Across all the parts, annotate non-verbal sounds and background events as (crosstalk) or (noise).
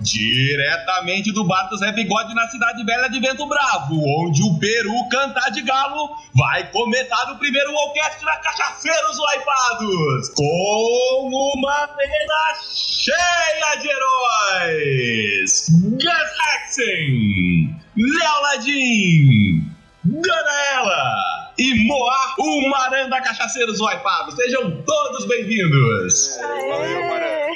Diretamente do Bar do Zé Bigode na cidade velha de Vento Bravo, onde o Peru cantar de galo vai começar o primeiro da Cachaceiros Wipados, com uma mesa cheia de heróis! Gus Hexen, Léo Ladim, Danaela e Moá, o Maranda Cachaceiros Wipados. Sejam todos bem-vindos! Valeu, Maranda.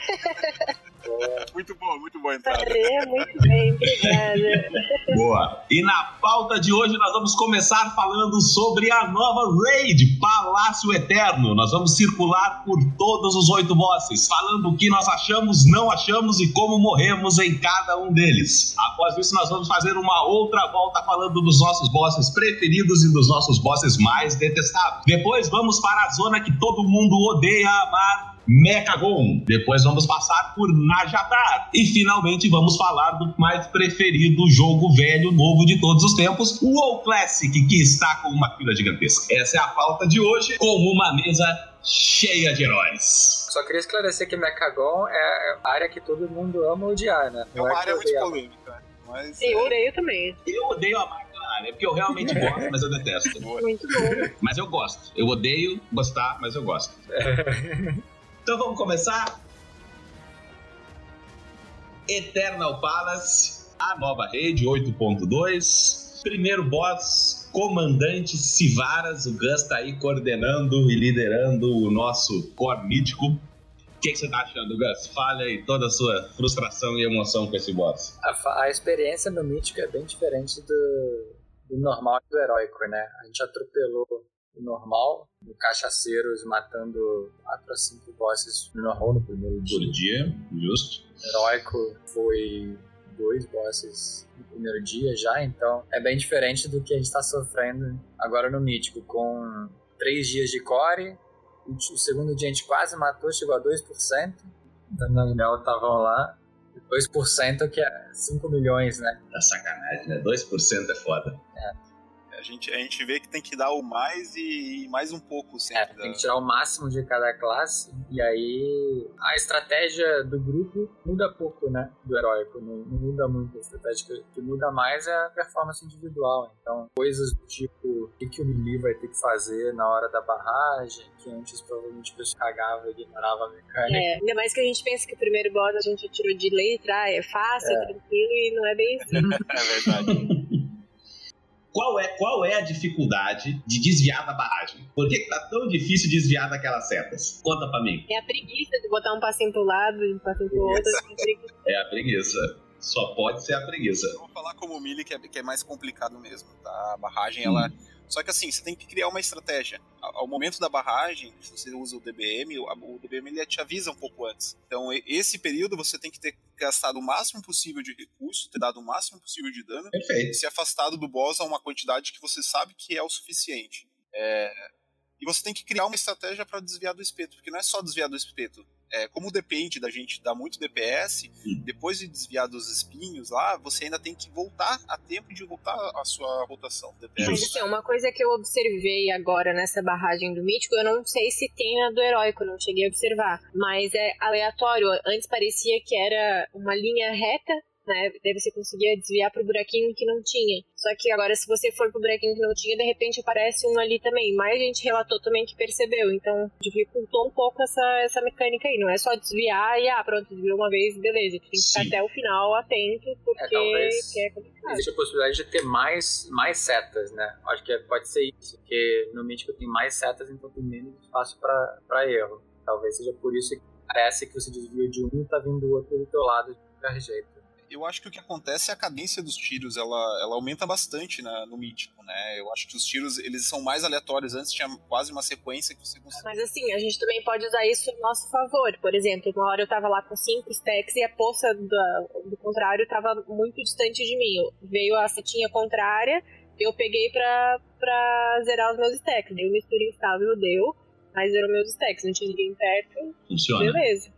(laughs) (laughs) Muito bom, muito boa entrada. Muito bem, obrigada. (laughs) Boa. E na pauta de hoje nós vamos começar falando sobre a nova raid Palácio Eterno. Nós vamos circular por todos os oito bosses, falando o que nós achamos, não achamos e como morremos em cada um deles. Após isso nós vamos fazer uma outra volta falando dos nossos bosses preferidos e dos nossos bosses mais detestados. Depois vamos para a zona que todo mundo odeia amar, Mechagon. Depois vamos passar por Najatar. E finalmente vamos falar do mais preferido jogo velho novo de todos os tempos, o WoW Classic, que está com uma fila gigantesca. Essa é a pauta de hoje, com uma mesa cheia de heróis. Só queria esclarecer que Mechagon é a área que todo mundo ama odiar, né? É Não uma que área muito polêmica. Mas. Eu é, odeio também. Eu odeio a marca área, porque eu realmente gosto, mas eu detesto. Muito bom. Mas eu gosto. Eu odeio gostar, mas eu gosto. (laughs) Então vamos começar? Eternal Palace, a nova rede 8.2. Primeiro boss, comandante Sivaras. O Gus tá aí coordenando e liderando o nosso core mítico. O que, você tá achando, Gus? Fale aí toda a sua frustração e emoção com esse boss. A, a experiência no Mítico é bem diferente do, do normal e do heróico, né? A gente atropelou normal, no Cachaceiros, matando 4 a 5 bosses no normal no primeiro dia. Por dia, justo. Heróico foi dois bosses no primeiro dia já, então é bem diferente do que a gente está sofrendo agora no Mítico, com três dias de core. O segundo dia a gente quase matou, chegou a 2%. Daniel e Léo estavam lá. 2% que é 5 milhões, né? Tá sacanagem, né? 2% é foda. A gente, a gente vê que tem que dar o mais e mais um pouco É, sempre. tem da- que tirar o máximo de cada classe. E aí a estratégia do grupo muda pouco, né? Do heróico. Não, não muda muito. A estratégia que, que muda mais é a performance individual. Então, coisas do tipo o que, que o melee vai ter que fazer na hora da barragem, que antes provavelmente o pessoal cagava e ignorava a mecânica. É, ainda mais que a gente pensa que o primeiro boss a gente tirou de letra, ah, é fácil, é tranquilo, e não é bem assim. (laughs) É verdade. Qual é, qual é a dificuldade de desviar da barragem? Por que, que tá tão difícil desviar daquelas setas? Conta pra mim. É a preguiça de botar um passinho pro lado e um passinho pro outro. preguiça. (laughs) É a preguiça. Só pode ser a preguiça. Eu vou falar como o Melee, que é, que é mais complicado mesmo, tá? A barragem, ela. Só que assim, você tem que criar uma estratégia. Ao momento da barragem, se você usa o DBM, o DBM ele te avisa um pouco antes. Então, e- esse período você tem que ter gastado o máximo possível de recurso, ter dado o máximo possível de dano, e Perfeito. se afastado do boss a uma quantidade que você sabe que é o suficiente. É, E você tem que criar uma estratégia para desviar do espeto, porque não é só desviar do espeto. É, como depende da gente dar muito DPS, Hum. depois de desviar dos espinhos lá, você ainda tem que voltar a tempo de voltar a sua rotação do DPS. Mas assim, uma coisa que eu observei agora nessa barragem do mítico, eu não sei se tem na do heróico, não cheguei a observar. Mas é aleatório. Antes parecia que era uma linha reta, né? Daí você conseguia desviar pro buraquinho que não tinha. Só que agora, se você for pro buraquinho que não tinha, de repente aparece um ali também. Mais gente relatou também que percebeu. Então, dificultou um pouco essa, essa mecânica aí. Não é só desviar e, ah, pronto, desviou uma vez, beleza. Tem que ficar Sim. até o final atento, porque talvez. que é complicado. Existe a possibilidade de ter mais, mais setas, né? Acho que pode ser isso, porque no Mítico tem mais setas, então tem menos espaço para erro. Talvez seja por isso que parece que você desvia de um e tá vindo o outro do teu lado de qualquer jeito. Eu acho que o que acontece é a cadência dos tiros, ela, ela aumenta bastante na- no mítico, né? Eu acho que os tiros, eles são mais aleatórios. Antes tinha quase uma sequência que você conseguia... Mas assim, a gente também pode usar isso a nosso favor. Por exemplo, uma hora eu tava lá com cinco stacks e a poça da- do contrário tava muito distante de mim. Veio a setinha contrária, eu peguei pra, pra zerar os meus stacks. Dei um misturinho estável, deu, mas zerou meus stacks. Não tinha ninguém perto, Funciona. beleza.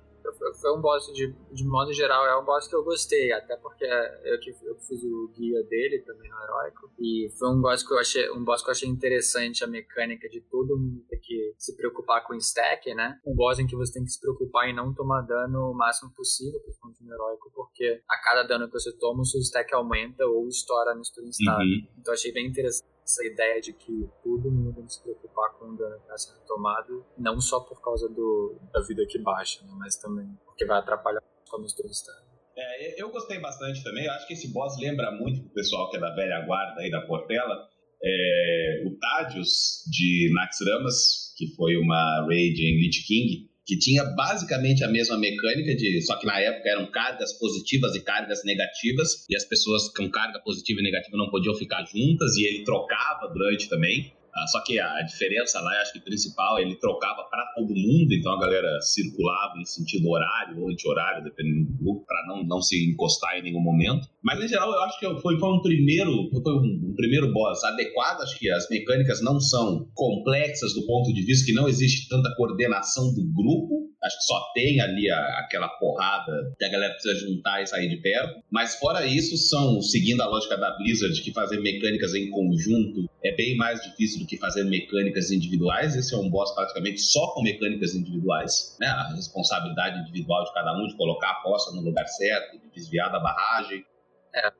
Foi um boss, de, de modo geral, é um boss que eu gostei, até porque eu que eu fiz o guia dele também no Heróico, e foi um boss que eu achei, um boss que eu achei interessante a mecânica de todo mundo ter que se preocupar com stack, né? Um boss em que você tem que se preocupar em não tomar dano o máximo possível, principalmente no Heróico, porque a cada dano que você toma, o seu stack aumenta ou estoura no turno estado. Uhum. Então achei bem interessante essa ideia de que todo mundo tem que se preocupar com o dano que está sendo tomado, não só por causa do, da vida que baixa, né, mas também porque vai atrapalhar a mistura externa. É, eu gostei bastante também. Eu acho que esse boss lembra muito pro pessoal que é da velha guarda aí da Portela. É, o Tadius de Naxxramas, que foi uma raid em Lich King, que tinha basicamente a mesma mecânica de só que na época eram cargas positivas e cargas negativas e as pessoas com carga positiva e negativa não podiam ficar juntas e ele trocava durante também ah, só que a diferença lá, acho que principal, ele trocava para todo mundo, então a galera circulava em sentido horário ou anti-horário, dependendo do grupo, para não, não se encostar em nenhum momento. Mas em geral, eu acho que foi, foi um primeiro foi um, um, primeiro boss adequado. Acho que as mecânicas não são complexas do ponto de vista que não existe tanta coordenação do grupo. Acho que só tem ali a, aquela porrada que a galera precisa juntar e sair de perto. Mas fora isso, são, seguindo a lógica da Blizzard, que fazer mecânicas em conjunto é bem mais difícil do que fazer mecânicas individuais. Esse é um boss praticamente só com mecânicas individuais. Né? A responsabilidade individual de cada um de colocar a poça no lugar certo, de desviar da barragem. É,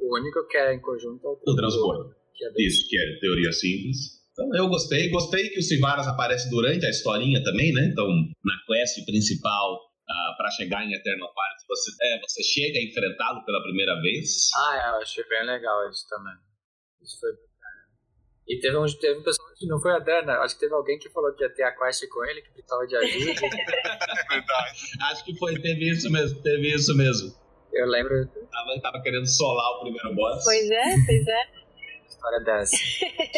o único que é em conjunto é o, o transporte. Que é Isso, que é teoria simples. Então eu gostei, gostei que o Sivaras aparece durante a historinha também, né? Então, na quest principal, uh, ah, para chegar em Eternal Fires, você, é, você chega a enfrentá-lo pela primeira vez. Ah, é, eu achei bem legal isso também. Isso foi e teve um, teve um personagem, não foi a Dana, acho que teve alguém que falou que ia ter a quest com ele, que precisava de ajuda. (laughs) é verdade. Acho que foi, teve isso mesmo, teve isso mesmo. Eu lembro. Tava, tava querendo solar o primeiro boss. Pois é, pois é. História dessa.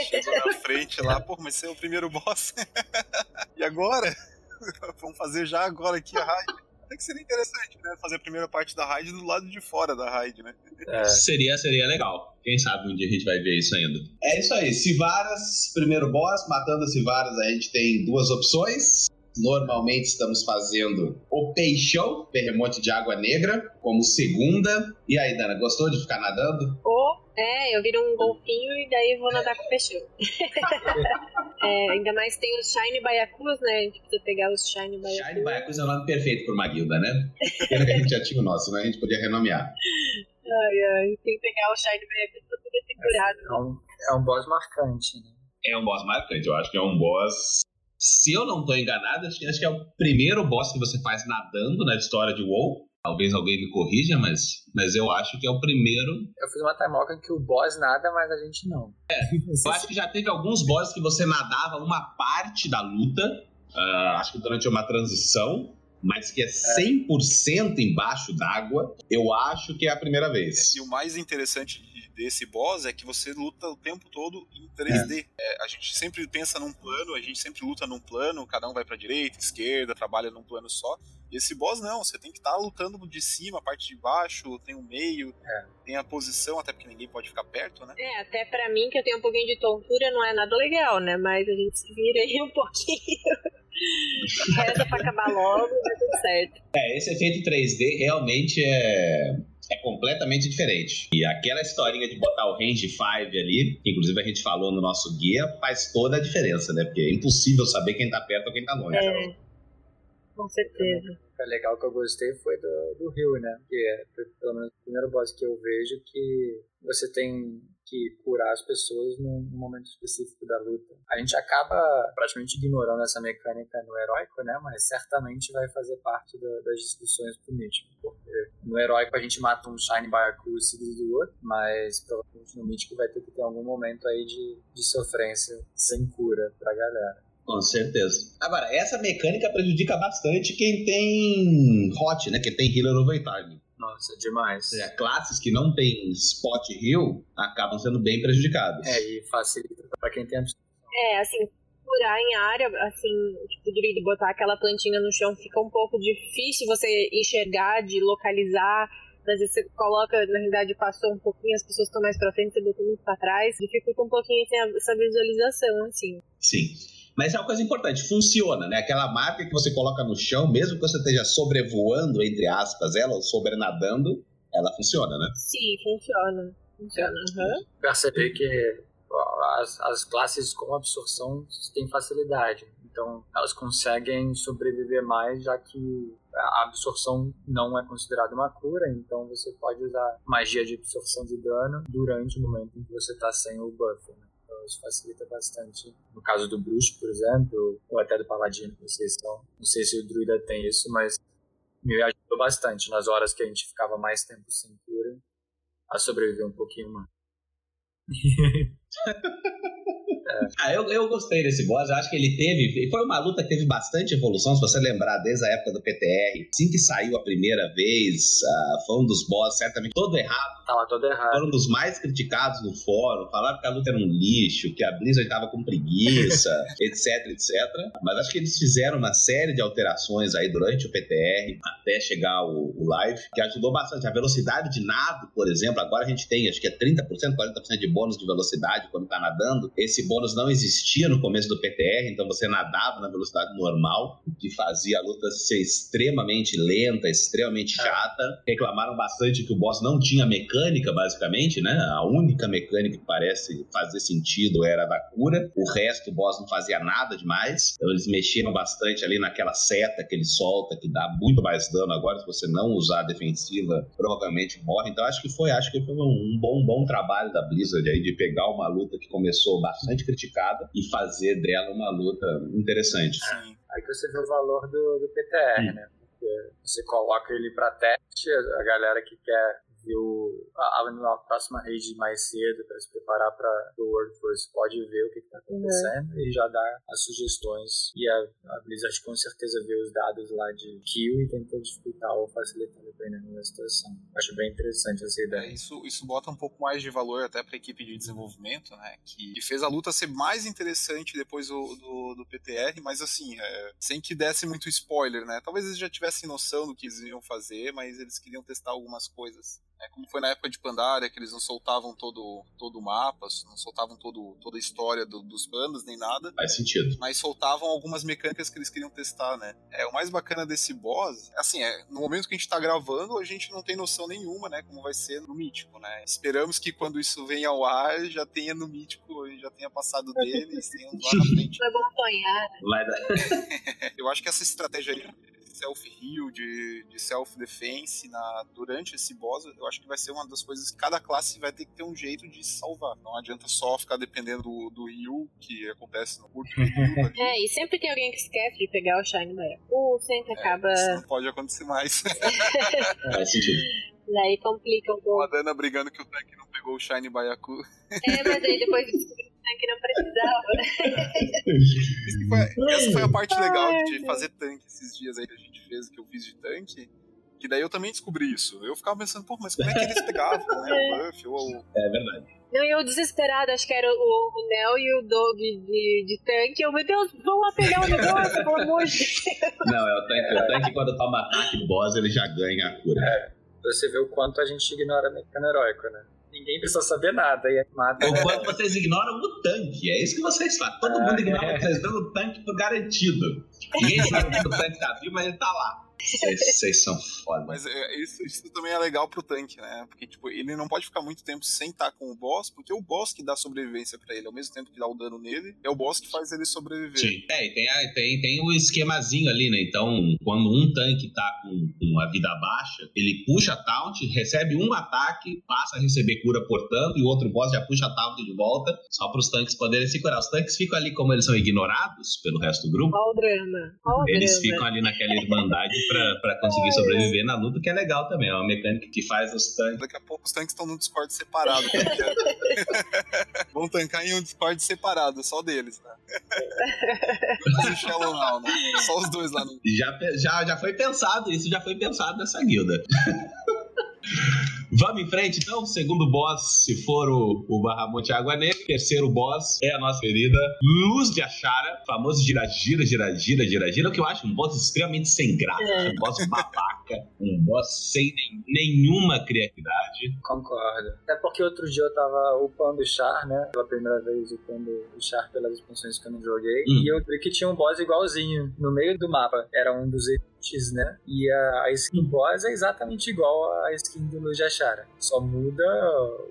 Chegou na frente lá, pô, mas você é o primeiro boss. (laughs) e agora? (laughs) Vamos fazer já agora aqui a raid. Até que seria interessante, né? Fazer a primeira parte da raid do lado de fora da raid, né? É. Seria, seria legal. Quem sabe um dia a gente vai ver isso ainda. É isso aí. Civaras, primeiro boss. Matando Civaras, a gente tem duas opções. Normalmente estamos fazendo o peixão, terremoto de água negra, como segunda. E aí, Dana, gostou de ficar nadando? Oh, é, eu viro um golfinho e daí vou nadar com o peixão. (laughs) é, ainda mais tem os Shine Baiacus, né? A gente precisa pegar os Shine Baiacus. Shine Baiacus é o nome perfeito por uma guilda, né? Pena que a gente já tinha o nosso, senão a gente podia renomear. Ai, ai, tem que pegar o Shine Baiacus pra poder ter curado. É um, é um boss marcante, né? É um boss marcante, eu acho que é um boss se eu não estou enganado, acho que, acho que é o primeiro boss que você faz nadando na história de WoW. Talvez alguém me corrija, mas, mas eu acho que é o primeiro. Eu fiz uma timeoca em que o boss nada, mas a gente não. É, eu acho que já teve alguns bosses que você nadava uma parte da luta, uh, acho que durante uma transição, mas que é 100% embaixo d'água, eu acho que é a primeira vez. E o mais interessante desse boss é que você luta o tempo todo em 3D. É. É, a gente sempre pensa num plano, a gente sempre luta num plano, cada um vai pra direita, esquerda, trabalha num plano só. E esse boss não, você tem que estar tá lutando de cima, a parte de baixo, tem o meio, é. tem a posição, até porque ninguém pode ficar perto, né? É, até pra mim, que eu tenho um pouquinho de tontura, não é nada legal, né? Mas a gente se vira aí um pouquinho. (laughs) Reza pra acabar logo e vai tudo certo. É, esse efeito 3D realmente é é completamente diferente. E aquela historinha de botar o range 5 ali, que inclusive a gente falou no nosso guia, faz toda a diferença, né? Porque é impossível saber quem tá perto ou quem tá longe. É, com certeza. O legal que eu gostei foi do, do Rio, né? Que é, pelo menos, o primeiro boss que eu vejo que você tem que curar as pessoas num momento específico da luta. A gente acaba praticamente ignorando essa mecânica no heróico, né? Mas certamente vai fazer parte da, das discussões do mítico, porque no heróico a gente mata um Shine Byaku seguido do outro, mas provavelmente no mítico vai ter que ter algum momento aí de, de sofrência sem cura pra galera. Com certeza. Agora, essa mecânica prejudica bastante quem tem hot, né? Quem tem healer over time. Nossa, demais. É, classes que não tem spot heal acabam sendo bem prejudicadas. É, e facilita para quem tem a É, assim, curar em área, assim, tipo, de botar aquela plantinha no chão fica um pouco difícil você enxergar, de localizar. Às vezes você coloca, na realidade passou um pouquinho, as pessoas estão mais pra frente, você botou muito pra trás, dificulta um pouquinho essa visualização, assim. Sim. Mas é uma coisa importante, funciona, né? Aquela marca que você coloca no chão, mesmo que você esteja sobrevoando, entre aspas, ela, ou sobrenadando, ela funciona, né? Sim, funciona. Funciona. Uhum. Perceber que as, as classes com absorção têm facilidade. Então, elas conseguem sobreviver mais, já que a absorção não é considerada uma cura, então você pode usar magia de absorção de dano durante o momento em que você está sem o buffer. Né? Então, isso facilita bastante. No caso do bruxo, por exemplo, ou até do paladino, vocês estão. Não sei se o druida tem isso, mas me ajudou bastante nas horas que a gente ficava mais tempo sem cura a sobreviver um pouquinho mais. (laughs) Ah, eu, eu gostei desse boss. Eu acho que ele teve. Foi uma luta que teve bastante evolução. Se você lembrar, desde a época do PTR, assim que saiu a primeira vez, uh, foi um dos boss, certamente todo errado. Tava todo errado. Foi um dos mais criticados no fórum. Falaram que a luta era um lixo, que a Blizzard tava com preguiça, (laughs) etc, etc. Mas acho que eles fizeram uma série de alterações aí durante o PTR, até chegar o, o live, que ajudou bastante. A velocidade de nado, por exemplo, agora a gente tem, acho que é 30%, 40% de bônus de velocidade quando tá nadando. Esse bônus bônus não existia no começo do PTR, então você nadava na velocidade normal, que fazia a luta ser extremamente lenta, extremamente é. chata. Reclamaram bastante que o boss não tinha mecânica, basicamente, né? A única mecânica que parece fazer sentido era a da cura, o resto o boss não fazia nada demais. Então eles mexiam bastante ali naquela seta que ele solta, que dá muito mais dano agora, se você não usar a defensiva, provavelmente morre. Então acho que foi, acho que foi um bom, bom trabalho da Blizzard aí de pegar uma luta que começou bastante criticada e fazer dela uma luta interessante. Sim. Aí que você vê o valor do, do PTR, hum. né? Porque você coloca ele para teste, a galera que quer viu a, a, próxima rede mais cedo para se preparar para o Workforce pode ver o que está acontecendo uhum. e já dar as sugestões. E a, a, Blizzard com certeza vê os dados lá de kill e tenta dificultar ou facilitar dependendo da situação. Acho bem interessante essa ideia. É, isso, isso bota um pouco mais de valor até para a equipe de desenvolvimento, né? Que, que, fez a luta ser mais interessante depois do, do, do PTR, mas assim, é, sem que desse muito spoiler, né? Talvez eles já tivessem noção do que eles iam fazer, mas eles queriam testar algumas coisas. É como foi na época de Pandaria, que eles não soltavam todo, todo o mapa, não soltavam todo, toda a história do, dos bandas, nem nada. Faz sentido. Mas soltavam algumas mecânicas que eles queriam testar, né? É, o mais bacana desse boss, assim, é, no momento que a gente tá gravando, a gente não tem noção nenhuma, né, como vai ser no Mítico, né? Esperamos que quando isso venha ao ar, já tenha no Mítico, já tenha passado dele e tenha lá na frente. Vai acompanhar. Vai dar. (laughs) Eu acho que essa estratégia aí self-heal, de, de self-defense na, durante esse boss, eu acho que vai ser uma das coisas que cada classe vai ter que ter um jeito de salvar. Não adianta só ficar dependendo do, do heal que acontece no curto (laughs) É, e sempre tem alguém que esquece de pegar o Shine Baiacu, sempre é, acaba. Isso não pode acontecer mais. (laughs) Faz sentido. (laughs) Daí complica um pouco. A Dana brigando que o tanque não pegou o Shine Baiacu. É, mas aí depois que não precisava. (laughs) foi, essa foi a parte legal de fazer tanque esses dias aí que a gente fez, que eu fiz de tanque. Que daí eu também descobri isso. Eu ficava pensando, pô, mas como é que eles pegavam, né? O (laughs) buff ou. É verdade. Não, e eu desesperado, acho que era o, o Nel e o Doug de, de tanque. Eu, meu Deus, vão lá pegar o negócio, pelo amor de Deus. Não, é o tanque. O tanque, quando toma ataque boss, ele já ganha a cura. É, você vê o quanto a gente ignora mecânico heróico, né? Ninguém precisa saber nada. E nada o quanto vocês ignoram o tanque. É isso que vocês fazem. Todo ah, mundo ignora é. vocês dando o tanque por garantido. Ninguém sabe que o tanque tá vivo, mas ele tá lá. Vocês são foda. Mas é, isso, isso, também é legal pro tanque, né? Porque, tipo, ele não pode ficar muito tempo sem estar com o boss, porque é o boss que dá sobrevivência para ele. Ao mesmo tempo que dá o dano nele, é o boss que faz ele sobreviver. Sim. É, e tem, a, tem, tem o esquemazinho ali, né? Então, quando um tanque tá com, com a vida baixa, ele puxa a taunt, recebe um ataque, passa a receber cura, portanto, e o outro boss já puxa a taunt de volta, só pros tanques poderem se curar. Os tanques ficam ali, como eles são ignorados pelo resto do grupo. Olha o drama. Olha eles drama. ficam ali naquela irmandade para conseguir sobreviver na luta, que é legal também. É uma mecânica que faz os tanques. Daqui a pouco os tanques estão no Discord separado. Tá (laughs) Vão tancar em um Discord separado, só deles, (laughs) tá? Shallow né? Só os dois lá no. Já, já, já foi pensado, isso já foi pensado nessa guilda. (laughs) Vamos em frente então. Segundo boss, se for o, o Bahamut Água Negra. Terceiro boss é a nossa querida Luz de Achara, famoso gira, gira, gira, gira, gira, gira, que eu acho um boss extremamente sem graça, é. um boss babaca, um boss sem nenhuma criatividade. Concordo. Até porque outro dia eu tava upando o Char, né? Pela primeira vez upando o Char pelas expansões que eu não joguei. Hum. E eu vi que tinha um boss igualzinho no meio do mapa. Era um dos né? E a, a skin boss é exatamente igual à skin do Luz de Achara. Só muda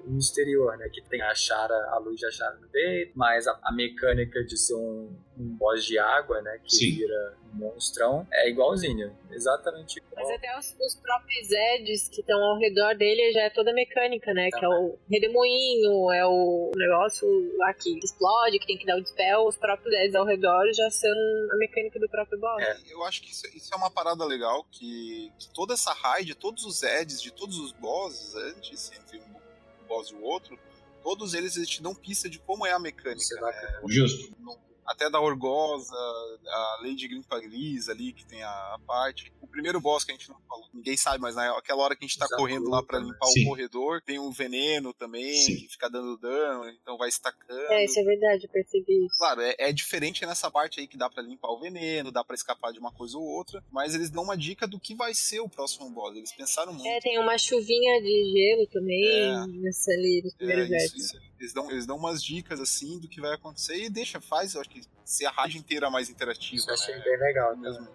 o exterior, né? Que tem a Achara, a Luz de Achara no peito, mas a, a mecânica de ser um, um boss de água, né? Que Sim. vira monstrão, é igualzinho, exatamente igual. Mas até os, os próprios Eds que estão ao redor dele já é toda mecânica, né? Que é o redemoinho, é o negócio lá que explode, que tem que dar o dispel, os próprios Eds ao redor já são a mecânica do próprio boss. É, eu acho que isso, isso, é uma parada legal, que, que toda essa raid, todos os Eds, de todos os bosses antes, entre um boss e o outro, todos eles, eles te dão pista de como é a mecânica. Né? Justo. No, até da Orgosa, a Lady Grimpa Gris ali, que tem a, a, parte. O primeiro boss que a gente não falou, ninguém sabe, mas naquela hora que a gente tá Exato, correndo lá para limpar Sim. o corredor, tem um veneno também, Sim. que fica dando dano, então vai estacando. É, isso é verdade, eu percebi isso. Claro, é, é diferente nessa parte aí que dá para limpar o veneno, dá para escapar de uma coisa ou outra, mas eles dão uma dica do que vai ser o próximo boss. Eles pensaram muito. É, tem uma chuvinha de gelo também é, nessa ali, nos primeiros é, isso, isso, eles dão, eles dão umas dicas assim do que vai acontecer e deixa, faz, eu acho que ser a rádio inteira mais interativa. Isso achei né? bem legal. Mesmo.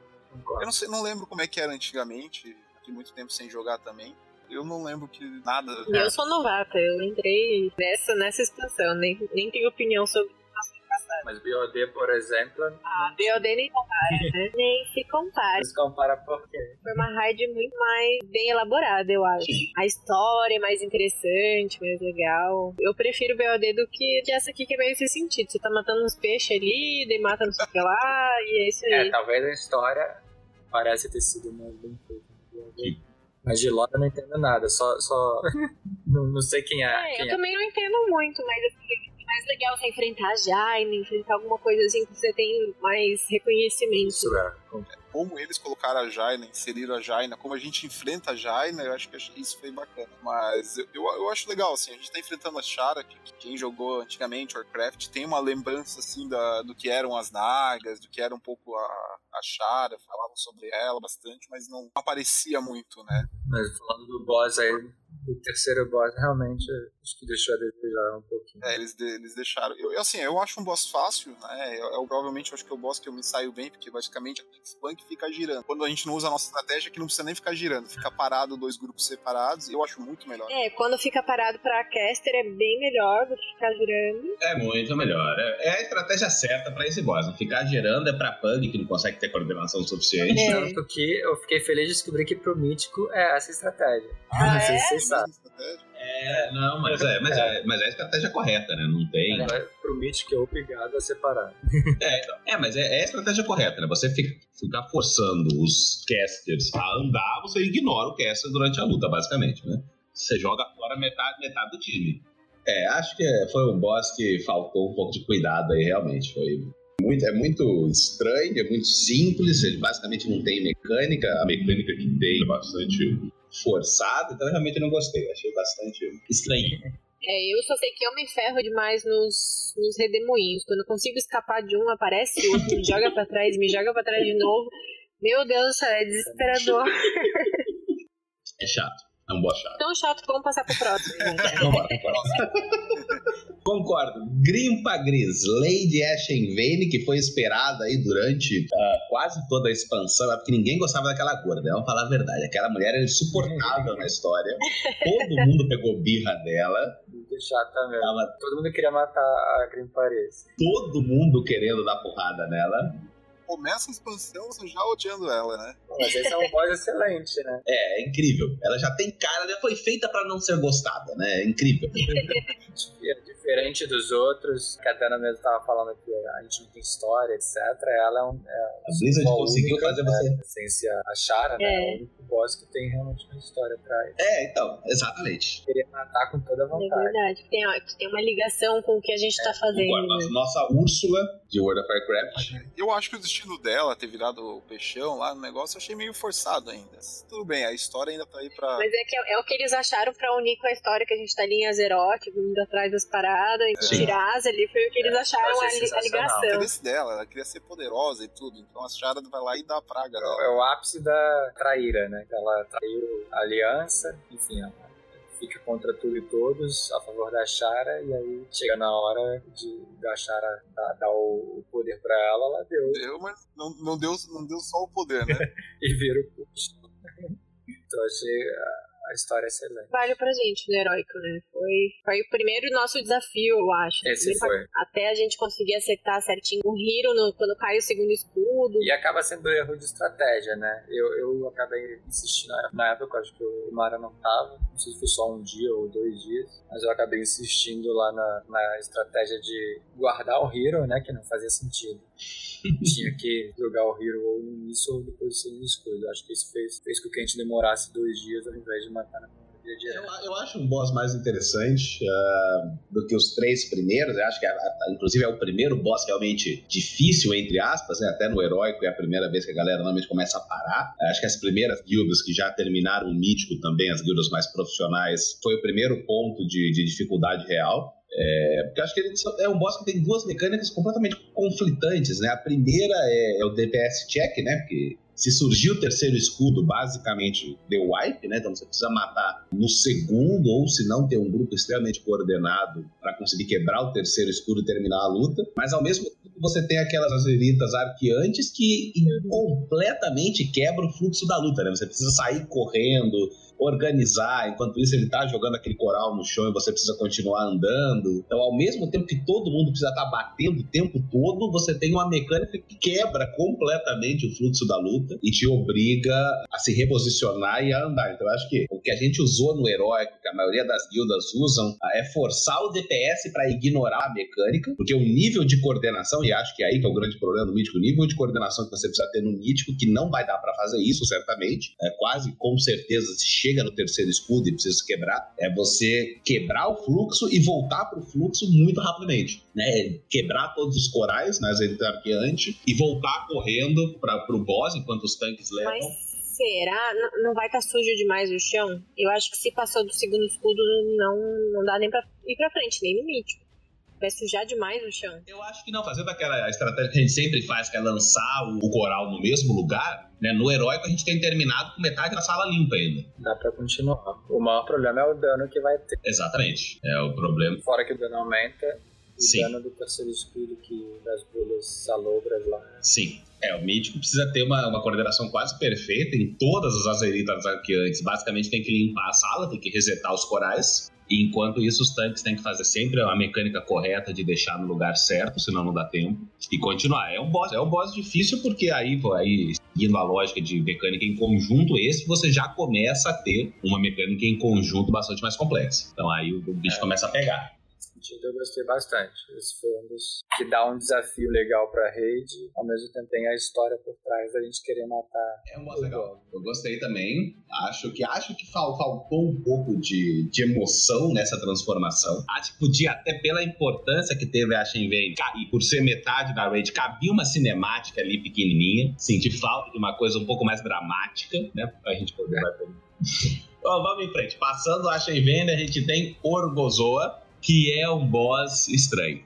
Eu não, sei, não lembro como é que era antigamente, de muito tempo sem jogar também. Eu não lembro que nada. Eu sou novata, eu entrei nessa, nessa expansão, nem, nem tenho opinião sobre mas BOD, por exemplo. Ah, BOD nem compara, né? (laughs) nem se compara. Se compara por quê? Foi uma raid muito mais bem elaborada, eu acho. A história é mais interessante, mais legal. Eu prefiro BOD do que, que essa aqui que é meio sem sentido. Você tá matando uns peixes ali, daí mata não sei o que lá, e é isso aí. É, talvez a história parece ter sido mais bem feita. Mas de Lore eu não entendo nada, só. só... (laughs) não, não sei quem é. é quem eu é. também não entendo muito, mas assim, mais legal você enfrentar a Jaime, enfrentar alguma coisa assim que você tem mais reconhecimento. Isso é. Como eles colocaram a Jaina, inseriram a Jaina, como a gente enfrenta a Jaina, eu acho que isso foi bacana. Mas eu, eu, eu acho legal, assim, a gente tá enfrentando a Shara, que, que, quem jogou antigamente Warcraft tem uma lembrança, assim, da, do que eram as Nagas, do que era um pouco a, a Shara, falavam sobre ela bastante, mas não aparecia muito, né? Mas falando do boss aí, o terceiro boss realmente acho que deixou a desejar um pouquinho. É, eles, de, eles deixaram. Eu, assim, eu acho um boss fácil, né? Eu, eu provavelmente eu acho que é o boss que eu me saio bem, porque basicamente a Spunk fica girando. Quando a gente não usa a nossa estratégia, que não precisa nem ficar girando, fica parado dois grupos separados, eu acho muito melhor. É, quando fica parado pra caster é bem melhor do que ficar girando. É muito melhor. É, é a estratégia certa pra esse boss. Não ficar girando é pra Pug, que não consegue ter coordenação suficiente. É. Tanto que eu fiquei feliz de descobrir que pro Mítico é essa estratégia. Ah, sei é? vocês É, não, mas é, mas é, mas é a estratégia correta, né? Não tem. É, promete que é obrigado a separar. É, então, é mas é, é, a estratégia correta, né? Você fica, ficar forçando os casters a andar, você ignora o caster durante a luta, basicamente, né? Você joga fora metade, metade do time. É, acho que foi um boss que faltou um pouco de cuidado aí, realmente. Foi muito, é muito estranho, é muito simples, ele basicamente não tem mecânica, a mecânica que tem é bastante forçada, então eu realmente não gostei, achei bastante estranho. É, eu só sei que eu me ferro demais nos, nos redemoinhos. Quando eu consigo escapar de um, aparece outro, me (laughs) joga pra trás, me joga pra trás de novo. Meu Deus, é desesperador. É chato. É um boss chato. Tão chato que vamos passar pro próximo. (laughs) Concordo. Grimpa Gris, Lady Ashen Vane, que foi esperada aí durante uh, quase toda a expansão, porque ninguém gostava daquela gorda, vamos falar a verdade. Aquela mulher era insuportável na história. Todo mundo pegou birra dela. Muito chata mesmo. Tava... Todo mundo queria matar a Grimpa Gris. Todo mundo querendo dar porrada nela começa a expansão você já odiando ela, né? Mas esse é um boss excelente, né? É, é incrível. Ela já tem cara, ela foi feita para não ser gostada, né? É incrível. (laughs) é diferente dos outros, que a Dana mesmo tava falando que a gente não tem história, etc. Ela é um. É a Blizzard conseguiu única, fazer você. Né, essência, a Shara, né? É. É o único boss que tem realmente uma história atrás. É, então, exatamente. Queria matar com toda a É vontade. verdade. Tem, ó, tem uma ligação com o que a gente tá fazendo. Concordo. Nossa Úrsula de World of Warcraft. Eu acho que o destino dela ter virado o peixão lá no negócio, eu achei meio forçado ainda. Tudo bem, a história ainda tá aí pra. Mas é que é, é o que eles acharam pra unir com a história que a gente tá ali em Azeroth, indo atrás das paradas, e Sim. tirar as ali, foi o que eles É, acharam a, a ligação. Interesse dela, ela queria ser poderosa e tudo. Então a Shara vai lá e dá a praga É o ápice da traíra, né? Ela traiu a aliança, enfim, ela fica contra tudo e todos, a favor da Shara, e aí chega na hora de da Shara dar, dar o o poder pra ela, ela deu Deu, mas não, não, deu, não deu só o poder, né? (laughs) e vira o curso. (laughs) então achei a, história excelente. Vale pra gente no heróico, né? Foi, foi o primeiro nosso desafio, eu acho. Esse foi. Até a gente conseguir acertar certinho o Hiro no- quando cai o segundo escudo. E acaba sendo erro de estratégia, né? Eu, eu acabei insistindo na- época, acho que o Mara não tava, não sei se foi só um dia ou dois dias, mas eu acabei insistindo lá na, na estratégia de guardar o Hero, né? Que não fazia sentido. Tinha que jogar o Hero ou no início ou depois do segundo escudo. Acho que isso fez, fez com que a gente demorasse dois dias ao invés de matar na primeira Eu, eu acho um boss mais interessante ah, do que os três primeiros. Eu acho que, a- inclusive, é o primeiro boss realmente difícil, entre aspas, né? Até no heróico é a primeira vez que a galera normalmente começa a parar. Eu acho que as primeiras guildas que já terminaram o mítico também, as guildas mais profissionais, foi o primeiro ponto de, de dificuldade real. É, porque acho que ele é um boss que tem duas mecânicas completamente conflitantes, né? A primeira é, é o DPS check, né? Porque se surgir o terceiro escudo, basicamente deu wipe, né? Então você precisa matar no segundo, ou se não ter um grupo extremamente coordenado para conseguir quebrar o terceiro escudo e terminar a luta. Mas ao mesmo tempo você tem aquelas azeritas arqueantes que completamente quebram o fluxo da luta, né? Você precisa sair correndo, organizar, enquanto isso ele tá jogando aquele coral no chão e você precisa continuar andando. Então, ao mesmo tempo que todo mundo precisa estar batendo o tempo todo, você tem uma mecânica que quebra completamente o fluxo da luta e te obriga a se reposicionar e a andar. Então, eu acho que o que a gente usou no heróico, que a maioria das guildas usam, é forçar o DPS para ignorar a mecânica, porque o nível de coordenação, e acho que é aí que é o grande problema do mítico, o nível de coordenação que você precisa ter no mítico, que não vai dar para fazer isso, certamente, é quase com certeza se chega no terceiro escudo e precisa quebrar, é você quebrar o fluxo e voltar pro fluxo muito rapidamente, né? Quebrar todos os corais nas arqueante e voltar correndo para pro boss enquanto os tanques levam. Mas será? N- Não vai estar sujo demais o chão? Eu acho que se passou do segundo escudo, não, não dá nem pra ir pra frente, nem no mítico. Vai sujar demais o chão. Eu acho que não, fazendo aquela estratégia que a gente sempre faz, que é lançar o, coral no mesmo lugar, né? No heróico a gente tem terminado com metade da sala limpa ainda. Dá pra continuar. O maior problema é o dano que vai ter. Exatamente. É o problema. Fora que o dano aumenta, o Sim. dano do terceiro escudo que das bolhas salobras lá. Sim. É, o mítico precisa ter uma, uma coordenação quase perfeita em todas as azeritas arqueantes. Basicamente tem que limpar a sala, tem que resetar os corais. E enquanto isso, os tanques têm que fazer sempre a mecânica correta de deixar no lugar certo, senão não dá tempo. E continuar. É um boss, é um boss difícil, porque aí, aí, seguindo a lógica de mecânica em conjunto, esse você já começa a ter uma mecânica em conjunto bastante mais complexa. Então aí o, o bicho É. começa a pegar. Sentido, eu gostei bastante. Esse foi um dos que dá um desafio legal pra raid, ao mesmo tempo tem a história por trás da gente querer matar. É um boss legal. Eu gostei também. Acho que acho que fal- faltou um pouco de, de emoção nessa transformação. Acho que podia, até pela importância que teve a Shenvei, e por ser metade da raid, cabia uma cinemática ali pequenininha. Senti falta de uma coisa um pouco mais dramática, né? Pra gente poder bater. (laughs) Bom, vamos em frente. Passando a Shenvei, a gente tem Orgozoa, que é um boss estranho.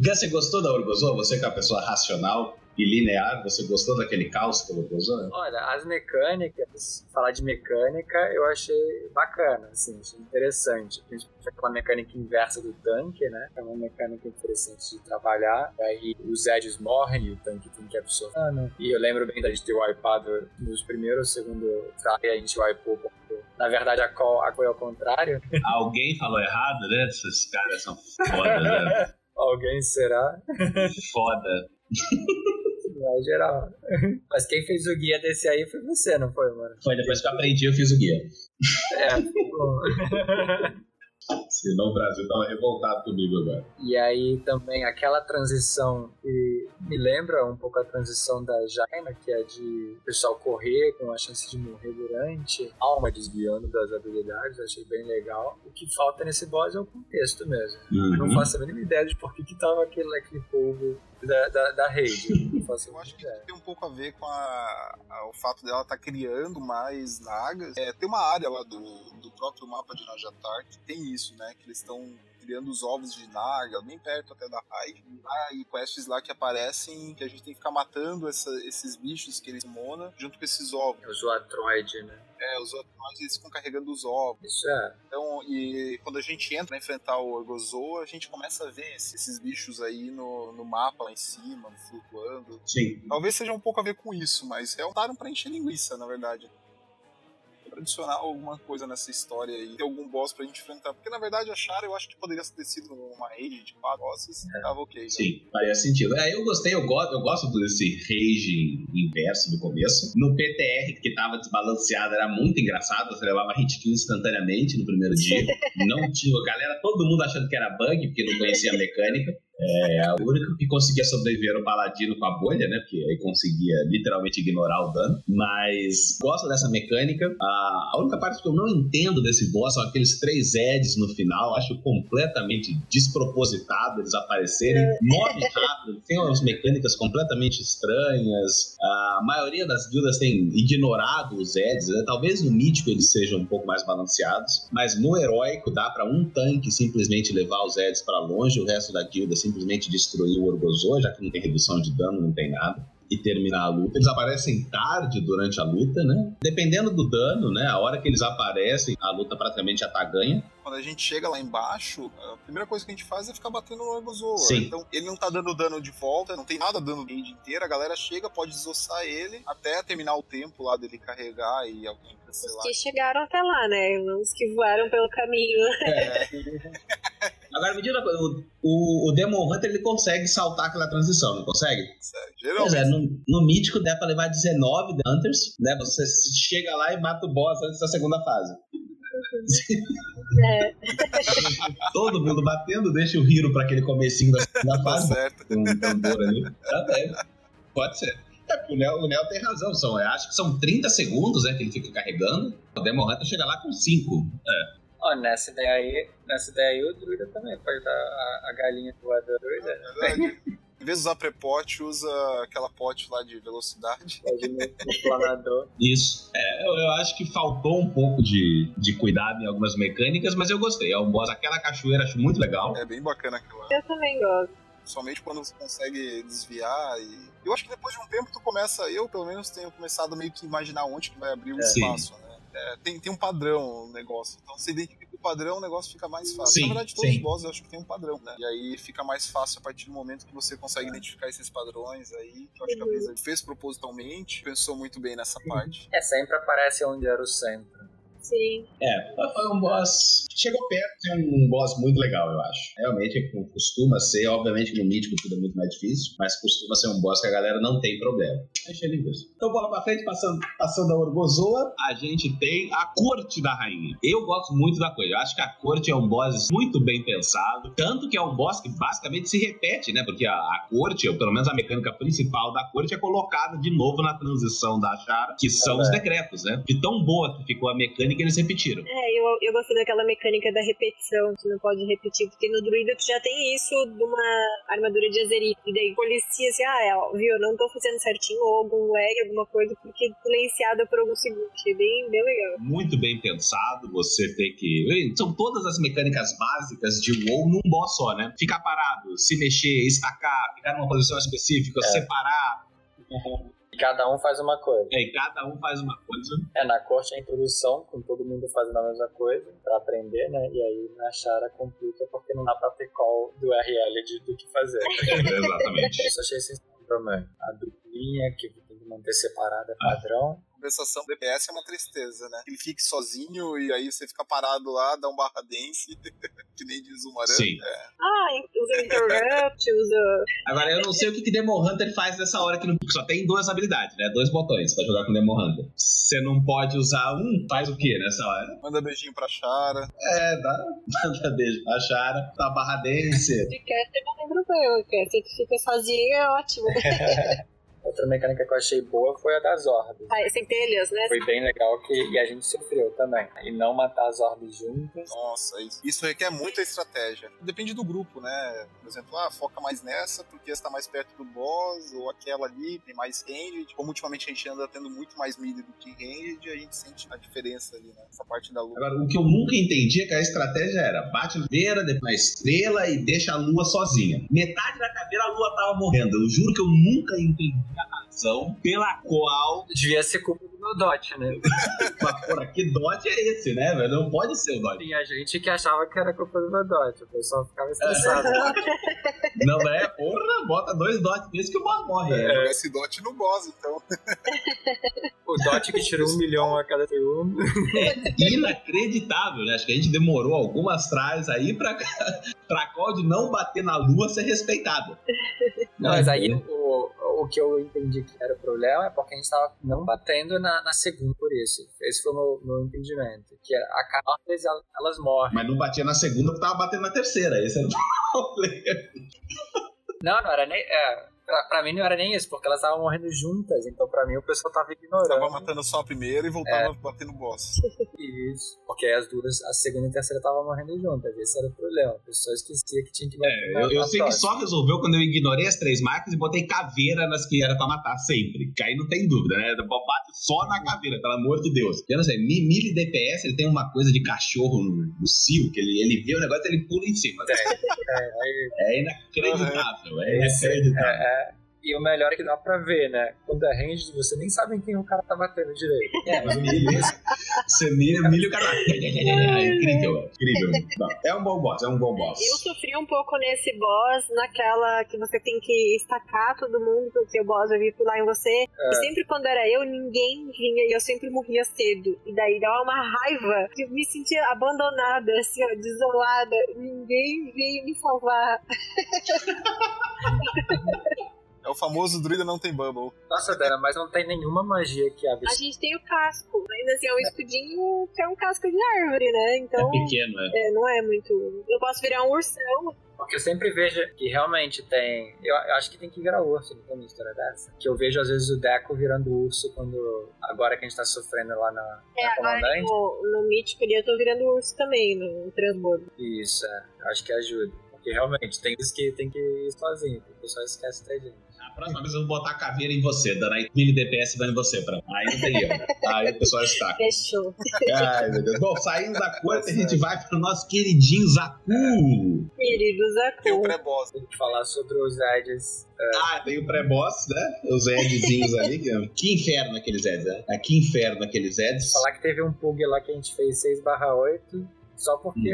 Gus, você gostou da Orgozoa? Você que é uma pessoa racional e linear, você gostou daquele caos que a Orgozoa? Olha, as mecânicas, falar de mecânica, eu achei bacana, assim, achei interessante. Principalmente aquela mecânica inversa do tanque, né? É uma mecânica interessante de trabalhar. Aí os edges morrem e o tanque tem que absorver. dano. E eu lembro bem da gente ter wipado nos primeiros, segundo try, a gente wipou. Na verdade, a call, a call é ao contrário. (laughs) Alguém falou errado, né? Esses caras são foda, né? (laughs) Alguém será? Foda. (laughs) É geral. Mas quem fez o guia desse aí foi você, não foi, mano? Foi depois que eu aprendi, eu fiz o guia. É, bom. (laughs) Senão o Brasil tava revoltado comigo agora. E aí também aquela transição que me lembra um pouco a transição da Jaina, que é de o pessoal correr com a chance de morrer durante, alma desviando das habilidades, achei bem legal. O que falta nesse boss é o contexto mesmo. Uhum. Eu não faço a mínima ideia de por que, que tava aquele, aquele povo da, da, da rede. Eu acho que ideia. tem um pouco a ver com a, a- o fato dela estar criando mais nagas. É, tem uma área lá do, do próprio mapa de Rajatar que tem isso, né? Que eles estão criando os ovos de naga, bem perto até da raid. Ah, e quests lá que aparecem que a gente tem que ficar matando essa- esses bichos que eles mona junto com esses ovos. Eu sou Atroid, né? É, os outros eles ficam carregando os ovos. Isso é. Então, e quando a gente entra pra enfrentar o Orgozoa, a gente começa a ver esses, esses bichos aí no, no mapa lá em cima, flutuando. Sim. Talvez seja um pouco a ver com isso, mas é um taram pra encher linguiça, na verdade. Adicionar alguma coisa nessa história aí, ter algum boss pra gente enfrentar. Porque na verdade a Shara eu acho que poderia ter sido uma rage de quatro bosses, tava ok. né? Sim, faria sentido. É, eu gostei, eu, go eu gosto desse rage inverso do começo. No PTR, que tava desbalanceado, era muito engraçado. Você levava hit kill instantaneamente no primeiro dia. (laughs) Não tinha. A galera, todo mundo achando que era bug, porque não conhecia a mecânica. É, o único que conseguia sobreviver era o Paladino com a bolha, né? Porque aí conseguia literalmente ignorar o dano. Mas gosto dessa mecânica. A, a única parte que eu não entendo desse boss são aqueles três Eds no final. Acho completamente despropositado eles aparecerem. Morre rápido, tem umas mecânicas completamente estranhas. A maioria das guildas tem ignorado os Eds, né? Talvez no mítico eles sejam um pouco mais balanceados, mas no heróico dá pra um tanque simplesmente levar os Eds pra longe, o resto da guilda simplesmente destruir o Orgozoa, já que não tem redução de dano, não tem nada. E terminar a luta. Eles aparecem tarde durante a luta, né? Dependendo do dano, né? A hora que eles aparecem, a luta praticamente já tá ganha. Quando a gente chega lá embaixo, a primeira coisa que a gente faz é ficar batendo no Orgozoa. Sim. Então ele não tá dando dano de volta, não tem nada dando rage inteira, a galera chega, pode desossar ele até terminar o tempo lá dele carregar e alguém Os cancelar. que chegaram até lá, né? Não os que voaram pelo caminho. (laughs) Agora me diga uma coisa, o, o, o Demon Hunter ele consegue saltar aquela transição, não consegue? Sério. Pois é, Geralmente. no, no mítico dá pra levar 19 Hunters, né? Você chega lá e mata o boss antes da segunda fase. (laughs) É. (laughs) Todo mundo batendo, deixa o Hiro pra aquele comecinho da segunda (laughs) Tá fase, certo. com um tambor ali. Tá bem. Pode ser. É, o Neo, o Neo tem razão, são, acho que são 30 segundos né, que ele fica carregando. O Demon Hunter chega lá com 5. Ó, nessa ideia aí, nessa ideia aí o druida também pode dar a, a galinha voadora druida. É verdade. Em vez de usar prepote, usa aquela pote lá de velocidade. (laughs) Isso. É, eu, eu acho que faltou um pouco de, de cuidado em algumas mecânicas, mas eu gostei. É um boss, aquela cachoeira, acho muito legal. É bem bacana aquilo lá. Eu também gosto. Somente quando você consegue desviar e. Eu acho que depois de um tempo tu começa, eu pelo menos tenho começado meio que imaginar onde que vai abrir o É. espaço, né? É, tem, tem um padrão o negócio. Então você identifica o padrão, o negócio fica mais fácil. Sim, Na verdade, todos sim. os bosses eu acho que tem um padrão, né? E aí fica mais fácil a partir do momento que você consegue identificar esses padrões aí. Que eu acho que a Blizzard fez propositalmente, pensou muito bem nessa parte. É, sempre aparece onde era o centro. Sim. É, foi um boss. Chegou perto de um boss muito legal, eu acho. Realmente costuma ser, obviamente que no mítico tudo é muito mais difícil, mas costuma ser um boss que a galera não tem problema. Achei linguiça. Então, bola pra frente, passando, passando a Orgozoa, a gente tem a Corte da Rainha. Eu gosto muito da coisa. Eu acho que a Corte é um boss muito bem pensado, tanto que é um boss que basicamente se repete, né? Porque a, a Corte, ou pelo menos a mecânica principal da Corte, é colocada de novo na transição da Chara, que são os decretos, né? De tão boa que ficou a mecânica, eles repetiram. É, eu, eu gostei daquela mecânica da repetição, que não pode repetir, porque no druida tu já tem isso de uma armadura de Azerite, e daí policia assim, ah, é, ó, viu, eu não tô fazendo certinho, ou algum lag, alguma coisa, porque silenciada por alguns segundos, achei bem, bem legal. muito bem pensado. Você tem que. São todas as mecânicas básicas de WoW num boss só, né? Ficar parado, se mexer, estacar, ficar numa posição específica, É. separar. (laughs) E cada um faz uma coisa. E aí cada um faz uma coisa. É, na corte a introdução, com todo mundo fazendo a mesma coisa, pra aprender, né? E aí na Chara complica porque não dá pra ter call do URL de, do que fazer. (laughs) Exatamente. Isso achei sensacional também. A duplinha, que tem que manter separada, é padrão. Compensação, o DPS é uma tristeza, né? Ele fique sozinho e aí você fica parado lá, dá um barra dance, (laughs) que nem diz o Maran. Sim. É. Ah, usa Interrupt, usa. Agora, eu não sei o que, que Demon Hunter faz nessa hora que não... só tem duas habilidades, né? Dois botões pra jogar com Demon Hunter. Você não pode usar um, faz o que nessa hora? Manda beijinho pra Chara. É, dá. (laughs) Manda beijo pra Chara, pra barra dance. De Caster eu não lembro eu, Caster que fica sozinho é ótimo. (laughs) Outra mecânica que eu achei boa foi a das orbes. Ah, centelhas, né? Foi bem legal que e a gente sofreu também. E não matar as orbes juntas. Nossa, isso, isso requer muita estratégia. Depende do grupo, né? Por exemplo, ah, foca mais nessa porque está mais perto do boss, ou aquela ali tem mais range. Como ultimamente a gente anda tendo muito mais mid do que range, a gente sente a diferença ali, né? Essa parte da luta. Agora, o que eu nunca entendi é que a estratégia era bate na caveira, depois na estrela e deixa a lua sozinha. Metade da caveira a lua tava morrendo. Eu juro que eu nunca entendi Yeah. Razão pela qual. Devia ser culpa do meu dot, né? Mas, porra, que dot é esse, né, velho? Não pode ser o dot. Tinha gente que achava que era culpa do meu dot. O pessoal ficava estressado. Não é, porra, bota dois dots desse que o boss morre. É. né? Jogar esse dot no boss, então. o dot que tirou um milhão a cada segundo. Inacreditável, né? Acho que a gente demorou algumas traz aí pra, pra call de não bater na lua ser respeitada. Não, mas aí o, o que eu entendi que era o problema é porque a gente tava não batendo na, na segunda por isso. Esse foi o meu, meu entendimento. Que a cartas, elas, elas morrem. Mas não batia na segunda porque tava batendo na terceira. Esse era o (laughs) problema. Não, não era nem. É, pra, pra mim não era nem isso, porque elas estavam morrendo juntas. Então pra mim o pessoal tava ignorando. Tava matando só a primeira e voltava a bater no boss. Isso. Porque as duas, a segunda e a terceira estavam morrendo juntas. Esse era o problema. A pessoa esquecia que tinha que bater. É, eu, eu sei que só resolveu quando eu ignorei as três marcas e botei caveira nas que era pra matar sempre. Que aí não tem dúvida, né? Bate só na caveira, pelo amor de Deus. Eu não sei, Mi- Mili DPS ele tem uma coisa de cachorro no, no cio, que ele, ele vê o negócio e ele pula em cima. É, aí É inacreditável, é Esse- inacreditável. É, é. E o melhor é que dá pra ver, né? Quando é range, você nem sabe em quem o cara tá batendo direito. É, mas o milho, você milha, milha o cara. É incrível, é incrível. Não, é um bom boss, é um bom boss. Eu sofri um pouco nesse boss, naquela que você tem que estacar todo mundo, porque o boss vai vir pular em você. E sempre quando era eu, ninguém vinha e eu sempre morria cedo. E daí dava uma raiva, que eu me sentia abandonada, assim, ó, desolada. Ninguém veio me salvar. (laughs) É o famoso druida não tem bubble. Nossa, Dana, mas não tem nenhuma magia que abre. A gente tem o casco, ainda assim é um escudinho que é um casco de árvore, né? É Então. pequeno, é. É, não é muito. Eu posso virar um ursão. Porque eu sempre vejo que realmente tem. Eu, eu acho que tem que virar urso, não tem uma história dessa? Que eu vejo às vezes o Deco virando urso quando. Agora que a gente tá sofrendo lá na, É, na agora comandante. no, no mítico ali eu tô virando urso também, no transbordo. Isso, é. Eu acho que ajuda. Porque realmente tem isso que tem que ir sozinho, porque o pessoal esquece da gente. A próxima vez eu vou botar a caveira em você, dando aí mini DPS vai em você. Pra... Aí não tem erro. Aí o pessoal está. Fechou. Ai, meu Deus. Bom, saindo da corte, a gente vai pro nosso queridinho Zaku. Queridos Tem o pré-boss. Tem que falar sobre os Edges. Ah, tem o pré-boss, né? Os Edzinhos ali. que- Que inferno aqueles Eds, né? Ah, Que inferno aqueles Eds. Falar que teve um pug lá que a gente fez 6/8 só porque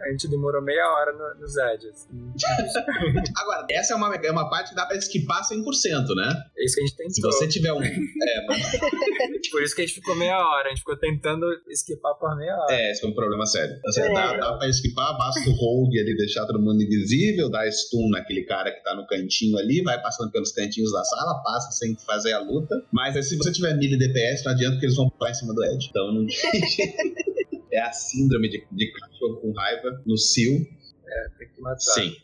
a gente demorou meia hora no- nos Edges. (laughs) Agora, essa é uma, é uma parte que dá pra esquipar 100%, né? É isso que a gente Se tentou. você tiver um. (laughs) É, mas, Por isso que a gente ficou meia hora. A gente ficou tentando esquipar por meia hora. é, esse foi um problema sério. Assim, dá, dá pra esquipar, basta o rogue ali deixar todo mundo invisível, dar stun naquele cara que tá no cantinho ali, vai passando pelos cantinhos da sala, passa sem fazer a luta. Mas aí, se você tiver milha DPS, não adianta que eles vão pular em cima do Ed. Então não. (laughs) É a síndrome de, de cachorro com raiva no Sil. Tem que matar. Sim.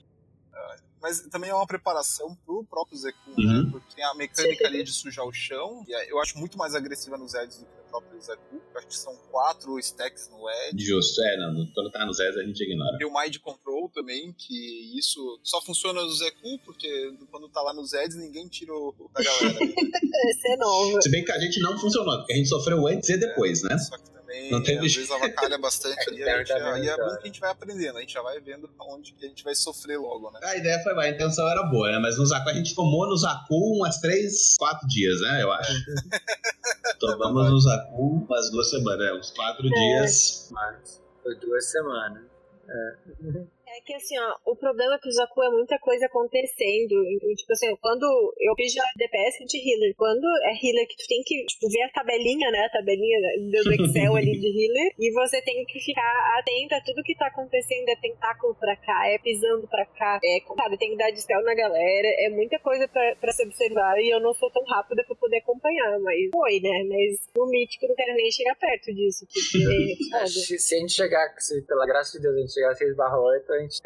Mas também é uma preparação pro próprio Zeku, Uhum. né? Porque tem a mecânica ali de sujar o chão. E eu acho muito mais agressiva nos Eds do que no próprio Zeku. Eu acho que são quatro stacks no Ed. Justo. É, não. Quando tá no Zez a gente ignora. Tem o Mind Control também, que isso só funciona no Zeku, porque quando tá lá nos Eds ninguém tira o da galera. (laughs) Essa é nova. Se bem que a gente não funcionou, porque a gente sofreu antes e depois, né? Só que também, Não teve às vezes, avacalha bastante (laughs) ali. É, A gente, vendo, aí é bom que a gente vai aprendendo, a gente já vai vendo onde que a gente vai sofrer logo, né? A ideia foi, a intenção era boa, né? Mas no Zaku a gente tomou no Zaku umas três, quatro dias, né? Eu acho. (laughs) Tomamos no Zaku umas duas semanas, né? Uns quatro dias. Mas foi duas semanas. É que assim, ó, o problema é que o Zaku é muita coisa acontecendo. Então, tipo assim, quando eu fiz já DPS de healer, quando é healer que tu tem que tipo, ver a tabelinha, né? A tabelinha do Excel ali de healer, e você tem que ficar atento a tudo que tá acontecendo. É tentáculo pra cá, é pisando pra cá, é, sabe, tem que dar dispel na galera. É muita coisa pra, pra se observar e eu não sou tão rápida pra poder acompanhar, mas foi, né? Mas no mítico não quero nem chegar perto disso, porque (laughs) é se, se, a gente chegar, se, pela graça de Deus, a gente chegar a 6 barra 8, a gente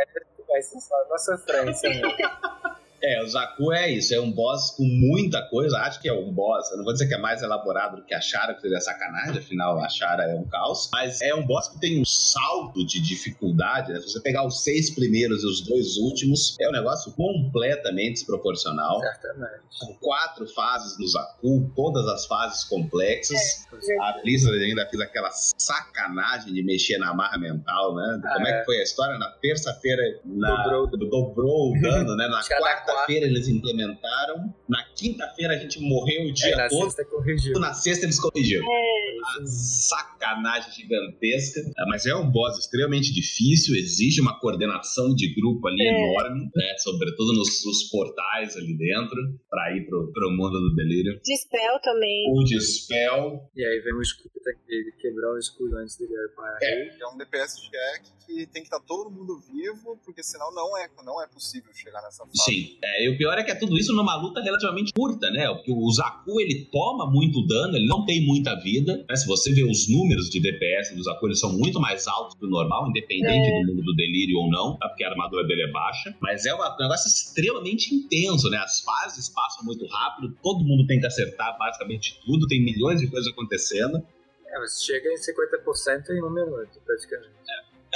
vai ser só a nossa sofrência. Né? (laughs) É, o Zaku é isso, é um boss com muita coisa. Acho que é um boss, eu não vou dizer que é mais elaborado do que a Shara, que seria sacanagem, afinal a Shara é um caos. Mas é um boss que tem um salto de dificuldade, né? Se você pegar os seis primeiros e os dois últimos, é um negócio completamente desproporcional. Certamente. São quatro fases do Zaku, todas as fases complexas. É, a Blizzard ainda fez aquela sacanagem de mexer na marra mental, né? Ah, Como é. é. que foi a história? Na terça-feira, na... dobrou, dobrou o dano, né? Na quarta quarta-feira eles implementaram. Na quinta-feira a gente morreu o dia é, na todo. Sexta corrigiu. Na sexta eles corrigiram. É. sacanagem gigantesca. É, mas é um boss extremamente difícil, exige uma coordenação de grupo ali é. enorme, né? Sobretudo nos, nos, portais ali dentro, pra ir pro, pro mundo do delírio. Dispel também. O Dispel. E aí vem o escudo, ele quebrar o escudo antes dele para é. é um DPS check que tem que estar tá todo mundo vivo, porque senão não é, não é possível chegar nessa fase. Sim. É, e o pior é que é tudo isso numa luta relativamente curta, né? Porque o Zaku, ele toma muito dano, ele não tem muita vida. Né? Se você vê os números de DPS do Zaku, eles são muito mais altos do normal, independente é. do mundo do delírio ou não, tá? porque a armadura dele é baixa. Mas é um negócio extremamente intenso, né? As fases passam muito rápido, todo mundo tem que acertar basicamente tudo, tem milhões de coisas acontecendo. É, você chega em 50% em um minuto, praticamente.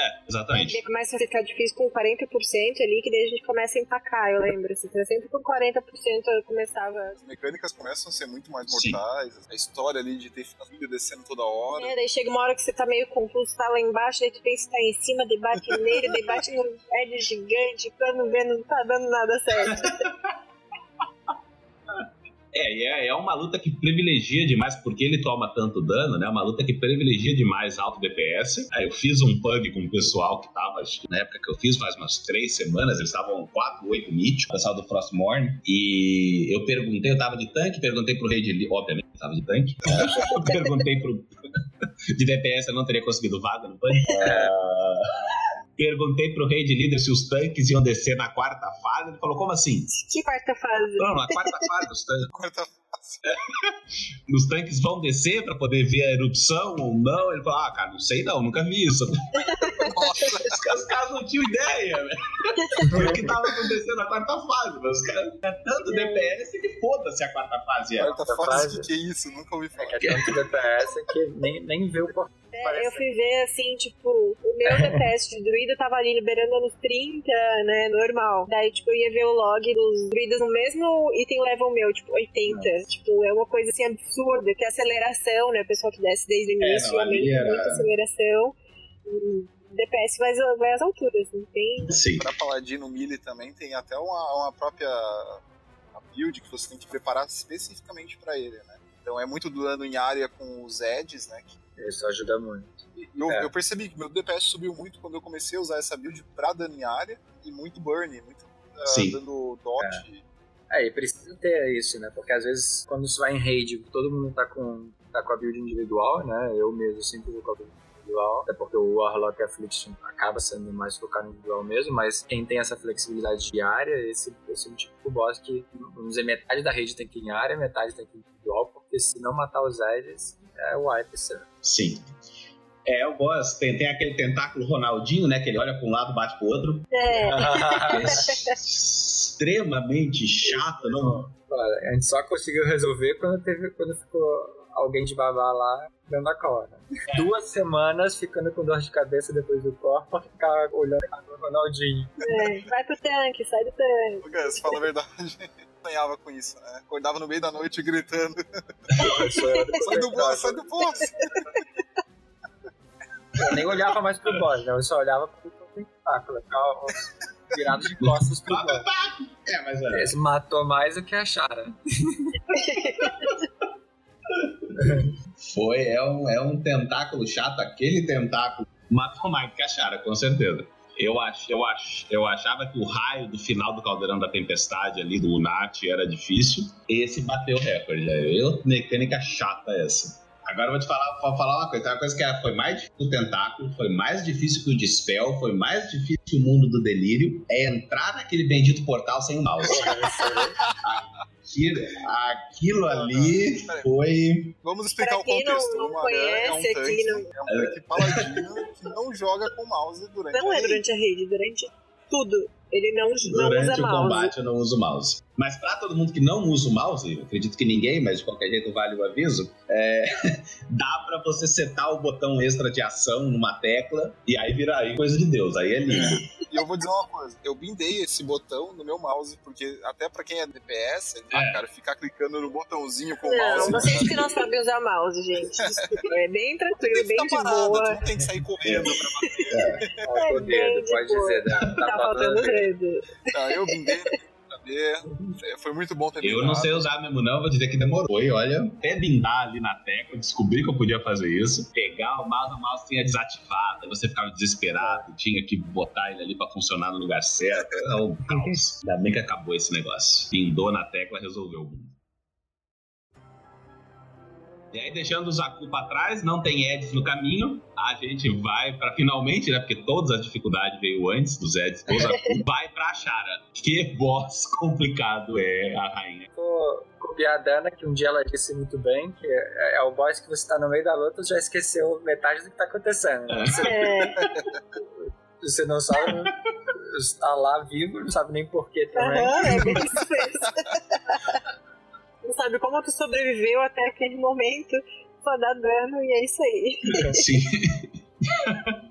É. Exatamente. Aí começa a ficar difícil com 40% ali, que daí a gente começa a empacar, eu lembro. Assim, sempre com 40% eu começava. As mecânicas começam a ser muito mais mortais. Sim. A história ali de ter filho descendo toda hora. É, daí chega uma hora que você tá meio confuso, tá lá embaixo, daí tu pensa que tá em cima, debate nele, debate no Ed gigante, quando vê não tá dando nada certo. (laughs) É, é, uma luta que privilegia demais, porque ele toma tanto dano, né? Uma luta que privilegia demais alto DPS. Aí eu fiz um pug com o pessoal que tava, acho que na época que eu fiz, faz umas três semanas, eles estavam 4, 8 míticos, o pessoal do Frostmourne. E eu perguntei, eu tava de tanque, perguntei pro rei de. Obviamente, eu tava de tanque. (laughs) eu perguntei pro. (laughs) de DPS eu não teria conseguido vaga no pug. Perguntei pro rei de líder se os tanques iam descer na quarta fase. Ele falou, como assim? Que quarta fase? Não, na quarta fase os tanques. (laughs) Quarta fase. (laughs) os tanques vão descer pra poder ver a erupção ou não? Ele falou, ah, cara, não sei não, nunca vi isso. (laughs) os caras não tinham ideia, velho. O que tava acontecendo na quarta fase. Mas os caras é tanto DPS que foda-se a quarta fase. É. Quarta fase, o que, que é isso? Nunca ouvi falar. É que é tanto DPS que nem, nem vê o portal é, eu fui ver assim, tipo, o meu (laughs) DPS de druida tava ali liberando nos 30, né, normal. Daí, tipo, eu ia ver o log dos druidas no mesmo item level meu, tipo, 80. Nossa. Tipo, é uma coisa assim absurda, que é aceleração, né, o pessoal que desce desde o é, início, é, não, era... muita aceleração. E DPS vai, vai às alturas, não tem... Sim. Pra Paladino Melee também tem até uma, uma própria build que você tem que preparar especificamente para ele, né? Então é muito dano em área com os edges, né? Que isso ajuda muito. Eu, é. eu, percebi que meu DPS subiu muito quando eu comecei a usar essa build pra dano em área e muito burn, muito uh, dando dot. É. é, e precisa ter isso, né? Porque às vezes quando você vai em raid, todo mundo tá com, tá com a build individual, né? Eu mesmo sempre vou com a build individual, até porque o Warlock Affliction acaba sendo mais focado no individual mesmo, mas quem tem essa flexibilidade de área, esse, esse é um tipo de boss que, vamos dizer, metade da rede tem que ir em área, metade tem que ir individual, porque se não matar os edges, é o wipe, Sim. É, o boss tem, tem aquele tentáculo Ronaldinho, né? Que ele olha para um lado, bate pro outro. É. é (laughs) extremamente chato, não? A gente só conseguiu resolver quando teve quando ficou alguém de babá lá dando a corda. É. Duas semanas ficando com dor de cabeça depois do corpo pra ficar olhando o Ronaldinho. É, vai pro tanque, sai do tanque. Lucas, fala a verdade sonhava com isso, né? Acordava no meio da noite gritando. (laughs) sai do boss, sai do boss! Eu nem olhava mais pro boss, né? Eu só olhava pro tentáculo. Ficava virado de costas pro boss. É, mas. Esse matou mais do que a Chara. Foi, é um, é um tentáculo chato. Aquele tentáculo matou mais do que a Chara, com certeza. Eu, ach, eu, ach, eu achava que o raio do final do Caldeirão da Tempestade ali, do Nat, era difícil. Esse bateu o recorde. Eu, mecânica chata essa. Agora eu vou te falar, vou falar uma coisa. Uma coisa que foi mais difícil que o Tentáculo, foi mais difícil que o Dispel, foi mais difícil que o Mundo do Delírio, é entrar naquele bendito portal sem o mouse. (laughs) aquilo, aquilo ali foi. Vamos explicar pra o contexto. Não, não conhece, é um tanque, aqui não... é um tanque paladino que não joga com mouse durante não a é durante a rede, durante tudo. Ele não, não Durante usa o mouse. combate eu não uso mouse. Mas para todo mundo que não usa o mouse, acredito que ninguém, mas de qualquer jeito vale o aviso, é, (laughs) dá para você setar o botão extra de ação numa tecla e aí vira aí coisa de Deus, aí é lindo. E eu vou dizer uma coisa, eu bindei esse botão no meu mouse, porque até pra quem é DPS, ah, É. cara, ficar clicando no botãozinho com o Não, mouse. vocês que não sabem usar mouse, gente. Desculpa, é bem tranquilo, bem de parado, boa. tu não tem que sair correndo pra Falta o É bem dedo, de pode boa. dizer. Né? Tá faltando dedo. Tá, eu bindei É, Foi muito bom ter Eu não sei usar mesmo não, vou dizer que demorou. Foi, olha, até bindar ali na tecla, descobri que eu podia fazer isso. Pegar o mouse, o mouse tinha desativado, aí você ficava desesperado, tinha que botar ele ali pra funcionar no lugar certo. É um caos. Ainda bem que acabou esse negócio. Bindou na tecla, resolveu o mundo. E aí, deixando o Zaku pra trás, não tem Eds no caminho. A gente vai pra finalmente, né? Porque todas as dificuldades veio antes dos Eds. O Zaku vai pra Shara. Que boss (laughs) complicado é a rainha. Vou copiar a Dana, que um dia ela disse muito bem, que é, é o boss que você tá no meio da luta já esqueceu metade do que tá acontecendo. né? Você, É, (laughs) você não sabe, está lá vivo, não sabe nem porquê também. aham, é bem isso (laughs) mesmo. Não sabe como tu sobreviveu até aquele momento, só dá dano e é isso aí. Sim. (laughs)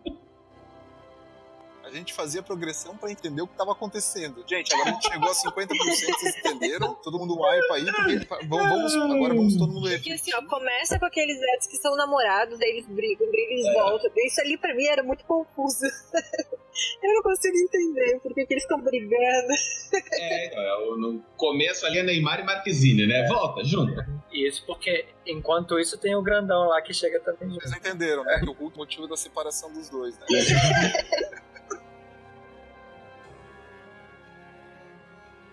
A gente fazia progressão pra entender o que tava acontecendo. Gente, agora a gente chegou a 50%, vocês entenderam? Todo mundo wipe aí, porque vamos, vamos, agora vamos todo mundo Porque assim, ó, começa com aqueles Eds que são namorados, daí eles brigam, brigam, eles voltam. Isso ali pra mim era muito confuso. (laughs) Eu não consigo entender por que que eles ficam brigando. É, então, é no começo ali é Neymar e Marquezine, né? Volta, junta. Isso porque, enquanto isso, tem o grandão lá que chega também junto. Vocês entenderam, né? Que é o motivo da separação dos dois, né? (laughs)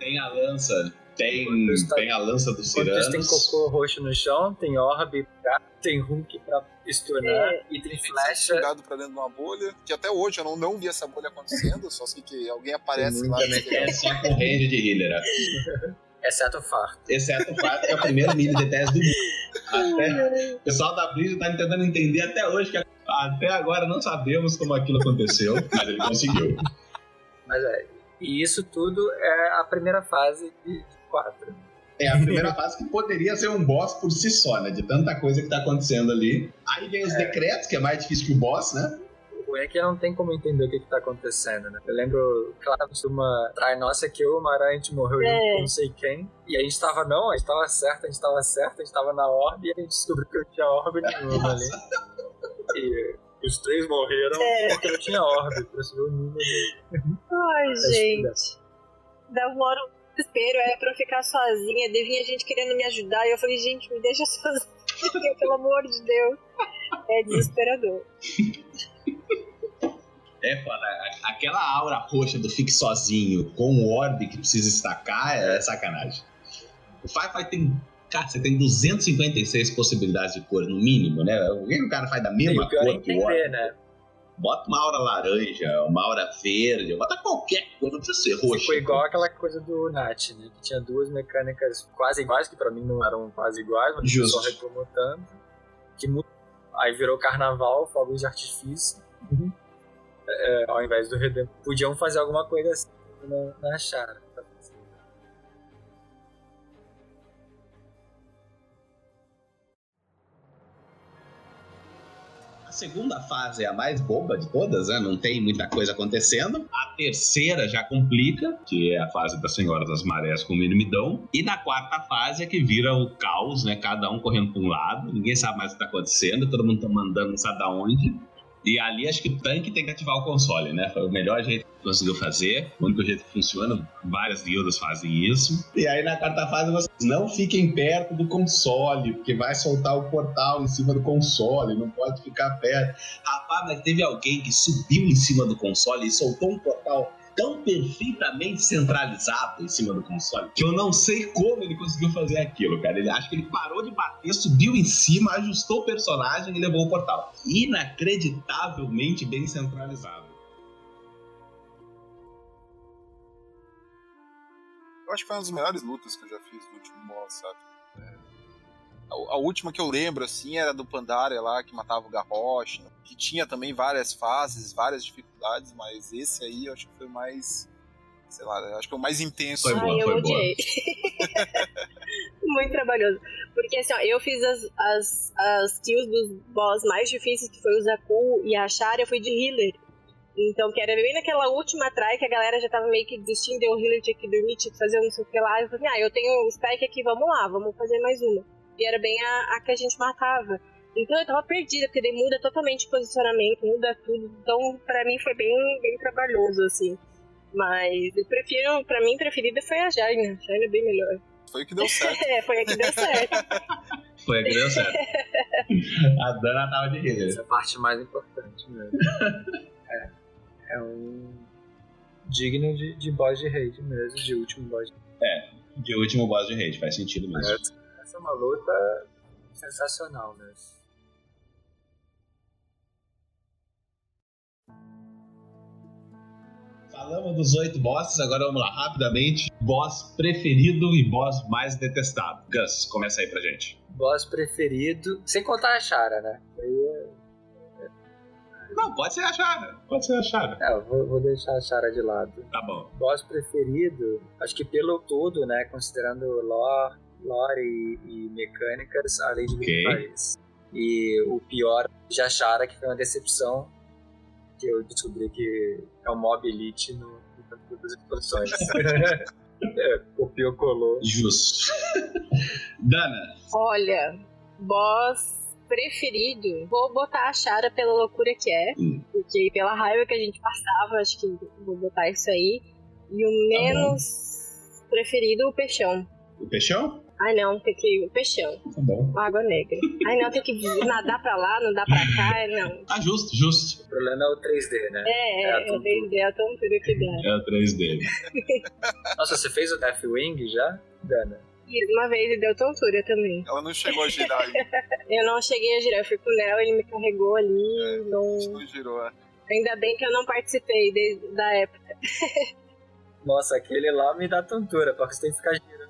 Tem a lança, tem, Está- tem a lança dos isso, tem tiranos. cocô roxo no chão, tem orbe, pra- tem Hulk pra estornar É. e tem que flecha. sugado pra dentro de uma bolha, que até hoje eu não, não vi essa bolha acontecendo, só sei que alguém aparece Tem lá. muita e- É só com range de healer? (laughs) Exceto o farto. exceto o fato que é o primeiro mini de teste do mundo. Até, o pessoal da Blizzard tá tentando entender até hoje, que até agora não sabemos como aquilo aconteceu, mas ele conseguiu. Mas é. E isso tudo é a primeira fase de 4. É a primeira fase que poderia ser um boss por si só, né? De tanta coisa que tá acontecendo ali. Aí vem os decretos, que é mais difícil que o boss, né? É que não tem como entender o que, que tá acontecendo, né? Eu lembro, claro, de uma trai nossa que eu, uma aranha, a gente morreu É. junto com não sei quem. E a gente tava, não, a gente tava certo, a gente tava certo, a gente tava na orbe e a gente descobriu que eu tinha orbe nenhuma ali. E os três morreram É. porque eu tinha orbe, pra ver o nível dele. Ai, gente. Dá uma hora um desespero, era pra eu ficar sozinha, devia gente querendo me ajudar, e eu falei, gente, me deixa (laughs) sozinha, pelo amor de Deus. É desesperador. É foda. Aquela aura roxa do fique sozinho com o orbe que precisa estacar é sacanagem. O Firefly tem. Cara, você tem 256 possibilidades de cor, no mínimo, né? O que o cara faz da mesma o é cor que o entender, né? Bota uma aura laranja, uma aura verde, bota qualquer coisa, não precisa ser roxa. Ficou igual aquela coisa do Nat, né? Que tinha duas mecânicas quase iguais, que pra mim não eram quase iguais, mas o Justo. pessoal reclamou tanto. Que Aí virou carnaval, fogos de artifício. É, ao invés do Redemption. Podiam fazer alguma coisa assim na, na Chara. Segunda fase é a mais boba de todas, né? Não tem muita coisa acontecendo. A terceira já complica, que é a fase da Senhora das Marés com o Mirmidão. E na quarta fase é que vira o caos, né? Cada um correndo para um lado, ninguém sabe mais o que tá acontecendo, todo mundo tá mandando não sabe da onde. E ali acho que o tanque tem que ativar o console, né? Foi o melhor jeito que conseguiu fazer. O único jeito que funciona. Várias guildas fazem isso. E aí na quarta fase vocês não fiquem perto do console, porque vai soltar o portal em cima do console, não pode ficar perto. Rapaz, mas teve alguém que subiu em cima do console e soltou um portal tão perfeitamente centralizado em cima do console que eu não sei como ele conseguiu fazer aquilo, cara. Ele acho que ele parou de bater, subiu em cima, ajustou o personagem e levou o portal. Inacreditavelmente bem centralizado. Eu acho que foi uma das melhores lutas que eu já fiz no último boss, sabe? A, a, última que eu lembro, assim, era do Pandaria lá, que matava o Garrosh, que tinha também várias fases, várias dificuldades, mas esse aí eu acho que foi mais. Sei lá, acho que foi o mais intenso. Foi bom, Ai, eu foi odiei. (laughs) Muito trabalhoso. Porque assim, ó, eu fiz as, as, as kills dos boss mais difíceis, que foi o Zaku e a Shara, eu fui de healer. Então, que era bem naquela última try que a galera já tava meio que desistindo, deu o healer, tinha que dormir, tinha que fazer um não sei o que lá. Eu falei, ah, eu tenho o spike aqui, vamos lá, vamos fazer mais uma. E era bem a, a que a gente matava. Então eu tava perdida, porque daí muda totalmente o posicionamento, muda tudo. Então, pra mim foi bem, bem trabalhoso, assim. Mas eu prefiro, pra mim, preferida foi a Jaina. A Jaina é bem melhor. Foi o que deu certo. é, (laughs) foi a que deu certo. (laughs) Foi a que deu certo. a Dana tava de healer. Essa é a parte mais importante mesmo. (laughs) é, é um digno de, de boss de raid mesmo, de último boss de É, de último boss de raid, faz sentido mesmo. Essa é uma luta sensacional mesmo. Falamos dos oito bosses, agora vamos lá, rapidamente. Boss preferido e boss mais detestado. Gus, começa aí pra gente. Boss preferido, sem contar a Chara, né? Aí é... Não, pode ser a Chara. Pode ser a Chara. É, eu vou, vou deixar a Chara de lado. Tá bom. Boss preferido, acho que pelo todo, né? Considerando lore, lore e, e mecânicas, a Lady Ok. Paris. E o pior de a Chara, que foi uma decepção, que eu descobri que é um mob elite no, no campo das explosões. (laughs) é, copiou, colou. Justo. (laughs) Dana, Olha, boss preferido, vou botar a Shara pela loucura que é. Hum. Porque pela raiva que a gente passava, acho que vou botar isso aí. E o Tá menos preferido, o peixão. o peixão? Ai não, tem que. O peixão. Tá bom. Água negra. Ai não, tem que nadar pra lá, não dá pra cá, ai, não. Tá justo, justo. O problema é o 3D, né? É, É a é, é, tontura. desde a tontura que dá. É o 3D. (laughs) Nossa, você fez o Deathwing já, Dana? E uma vez ele deu tontura também. Ela não chegou a girar ainda. (laughs) Eu não cheguei a girar, eu fui com o Léo, ele me carregou ali. É, não... não girou. é. Ainda bem que eu não participei desde da época. (laughs) Nossa, aquele lá me dá tontura, porque você tem que ficar girando.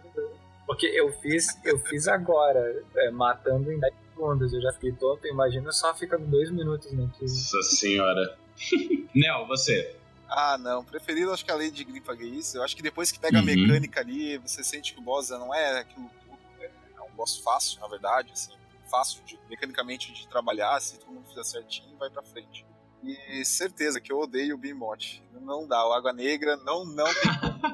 Porque eu fiz, eu fiz agora, é, matando em 10 segundos. Eu já fiquei tonto, imagina só fica dois minutos naquilo. Nossa senhora. (laughs) Nel, você. Ah, não. Preferido, acho que a Lady Gripa isso. Eu acho que depois que pega a Uhum. mecânica ali, você sente que o boss não é aquilo. É é um boss fácil, na verdade, assim. Fácil de, mecanicamente de trabalhar, se todo mundo fizer certinho, vai pra frente. E certeza que eu odeio o Beamot. Não dá, o Água Negra não, não tem (laughs) como.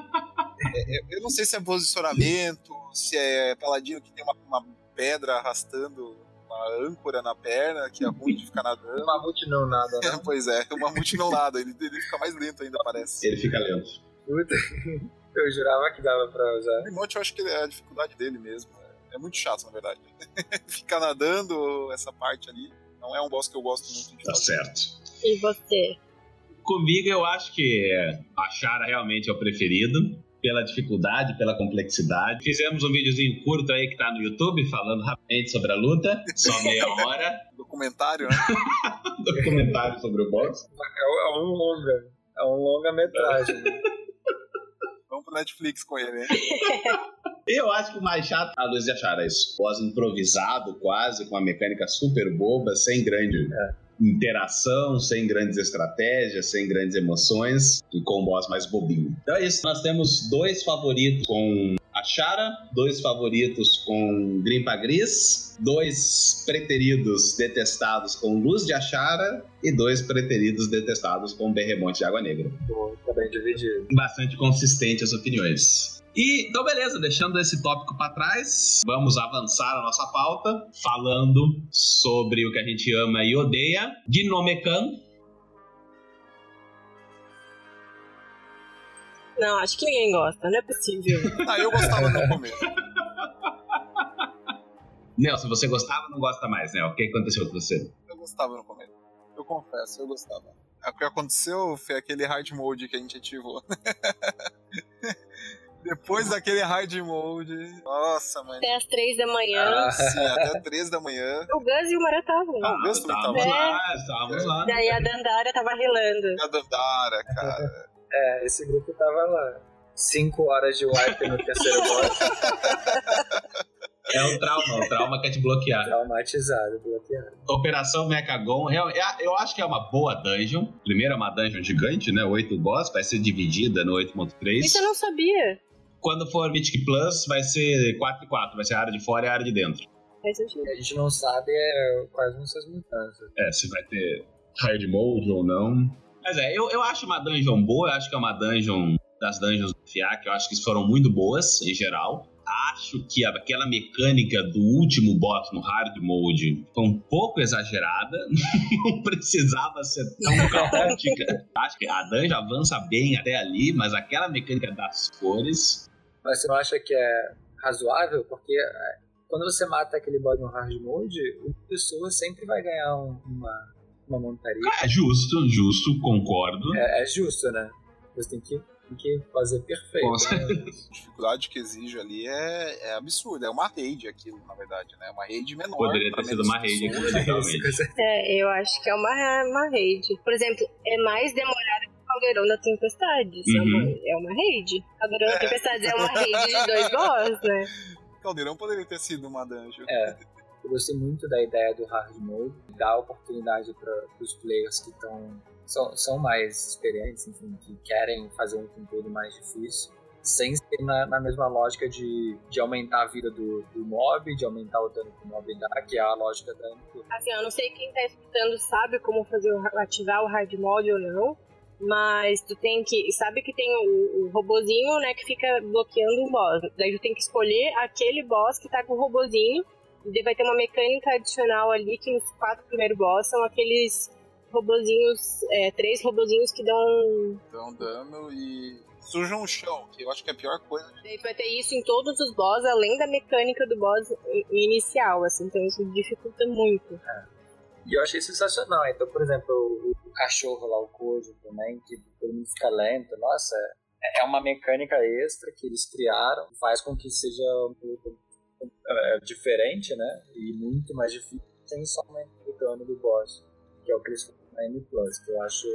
É, é, eu não sei se é posicionamento, se é paladino que tem uma, uma pedra arrastando uma âncora na perna, que é ruim de ficar nadando. (laughs) Mamute não nada, né? (laughs) pois é, o mamute não nada, ele, ele fica mais lento ainda, parece. Ele fica lento. Puta. (laughs) Eu jurava que dava pra usar. O Beamot eu acho que é a dificuldade dele mesmo. É, é muito chato, na verdade. ficar nadando, essa parte ali, não é um boss que eu gosto muito de Tá fazer. certo. E você? Comigo, eu acho que a Chara realmente é o preferido. Pela dificuldade, pela complexidade. Fizemos um videozinho curto aí que tá no YouTube, falando rapidamente sobre a luta. Só meia (laughs) hora. Documentário, né? (laughs) Documentário sobre o boss. É, é um longa. É um longa-metragem. (laughs) Vamos pro Netflix com ele, né? Eu acho que o mais chato, a luz de achar é isso. Boss improvisado, quase, com uma mecânica super boba, sem grande interação, sem grandes estratégias, sem grandes emoções, e com um boss mais bobinho. Então é isso. Nós temos dois favoritos com a Chara, dois favoritos com Grimpa Gris, dois preteridos detestados com Luz de Achara e dois preteridos detestados com Berremonte de Água Negra. Tá bem dividido. Bastante consistente as opiniões. E, então, beleza, deixando esse tópico para trás, vamos avançar a nossa pauta falando sobre o que a gente ama e odeia. Dinomecan. Não, acho que ninguém gosta, não é possível. (laughs) ah, eu gostava no começo. Nelson, você gostava ou não gosta mais, né? O que aconteceu com você? Eu gostava no começo. Eu confesso, eu gostava. O que aconteceu foi aquele hard mode que a gente ativou. (laughs) Depois daquele hard mode. Nossa, mano. Até as três da manhã. Ah, sim, até três da manhã. O Gus e o Mara estavam. Ah, o Gus também tava Estávamos lá. estávamos lá. Daí a Dandara tava relando. A Dandara, cara. É, esse grupo tava lá. Cinco horas de wipe no terceiro (laughs) boss, É um trauma, um trauma que é te bloquear. traumatizado, bloqueado. Operação Mechagon, é- eu acho que é uma boa dungeon. Primeiro é uma dungeon gigante, né? 8 boss, vai ser dividida no 8.3. Isso eu não sabia. Quando for Mythic Plus, vai ser 4 e 4, vai ser a área de fora e a área de dentro. Que a gente não sabe é quais vão ser as mudanças. É, se vai ter hard mode ou não. Mas é, eu, eu acho uma dungeon boa, eu acho que é uma dungeon das dungeons do FIAC, eu acho que foram muito boas em geral. Acho que aquela mecânica do último boss no hard mode foi um pouco exagerada, (laughs) não precisava ser tão (laughs) caótica. acho que a dungeon avança bem até ali, mas aquela mecânica das cores. Mas você não acha que é razoável? Porque é, quando você mata aquele boss no hard mode, uma pessoa sempre vai ganhar um- uma, uma montaria. É justo, justo, concordo. É, é justo, né? Você tem que, tem que fazer perfeito. Com né? A dificuldade que exige ali é, é absurda. É uma raid aquilo, na verdade, né? Uma raid menor. Poderia ter sido uma raid pessoas. aqui, (laughs) realmente. É, eu acho que é uma, uma raid. Por exemplo, é mais demorado Caldeirão da Tempestade. Isso é, Uhum. uma, é uma raid. Caldeirão da Tempestade é uma raid de dois boss, né? (laughs) Caldeirão poderia ter sido uma dungeon. É. Eu gostei muito da ideia do hard mode, dar oportunidade para os players que estão são, são mais experientes, enfim, que querem fazer um conteúdo mais difícil, sem ser na, na mesma lógica de, de aumentar a vida do, do mob, de aumentar o dano que o mob dá, que é a lógica da. Assim, eu não sei quem tá escutando sabe como fazer o- ativar o hard mode ou não. Mas tu tem que. Sabe que tem o, o robozinho, né, que fica bloqueando um boss. Daí tu tem que escolher aquele boss que tá com o robozinho. E daí vai ter uma mecânica adicional ali que nos quatro primeiros boss são aqueles robozinhos. é, três robozinhos que dão. Dão dano e sujam o chão, que eu acho que é a pior coisa. Daí vai ter isso em todos os boss, além da mecânica do boss inicial, assim. Então isso dificulta muito. E eu achei sensacional. Então, por exemplo, o, o cachorro lá, o Kojo também, que todo mundo fica lento. Nossa, é é uma mecânica extra que eles criaram, faz com que seja um pouco é, diferente, né? E muito mais difícil, sem somente o dano do boss, que é o que eles fazem na M+, que eu acho...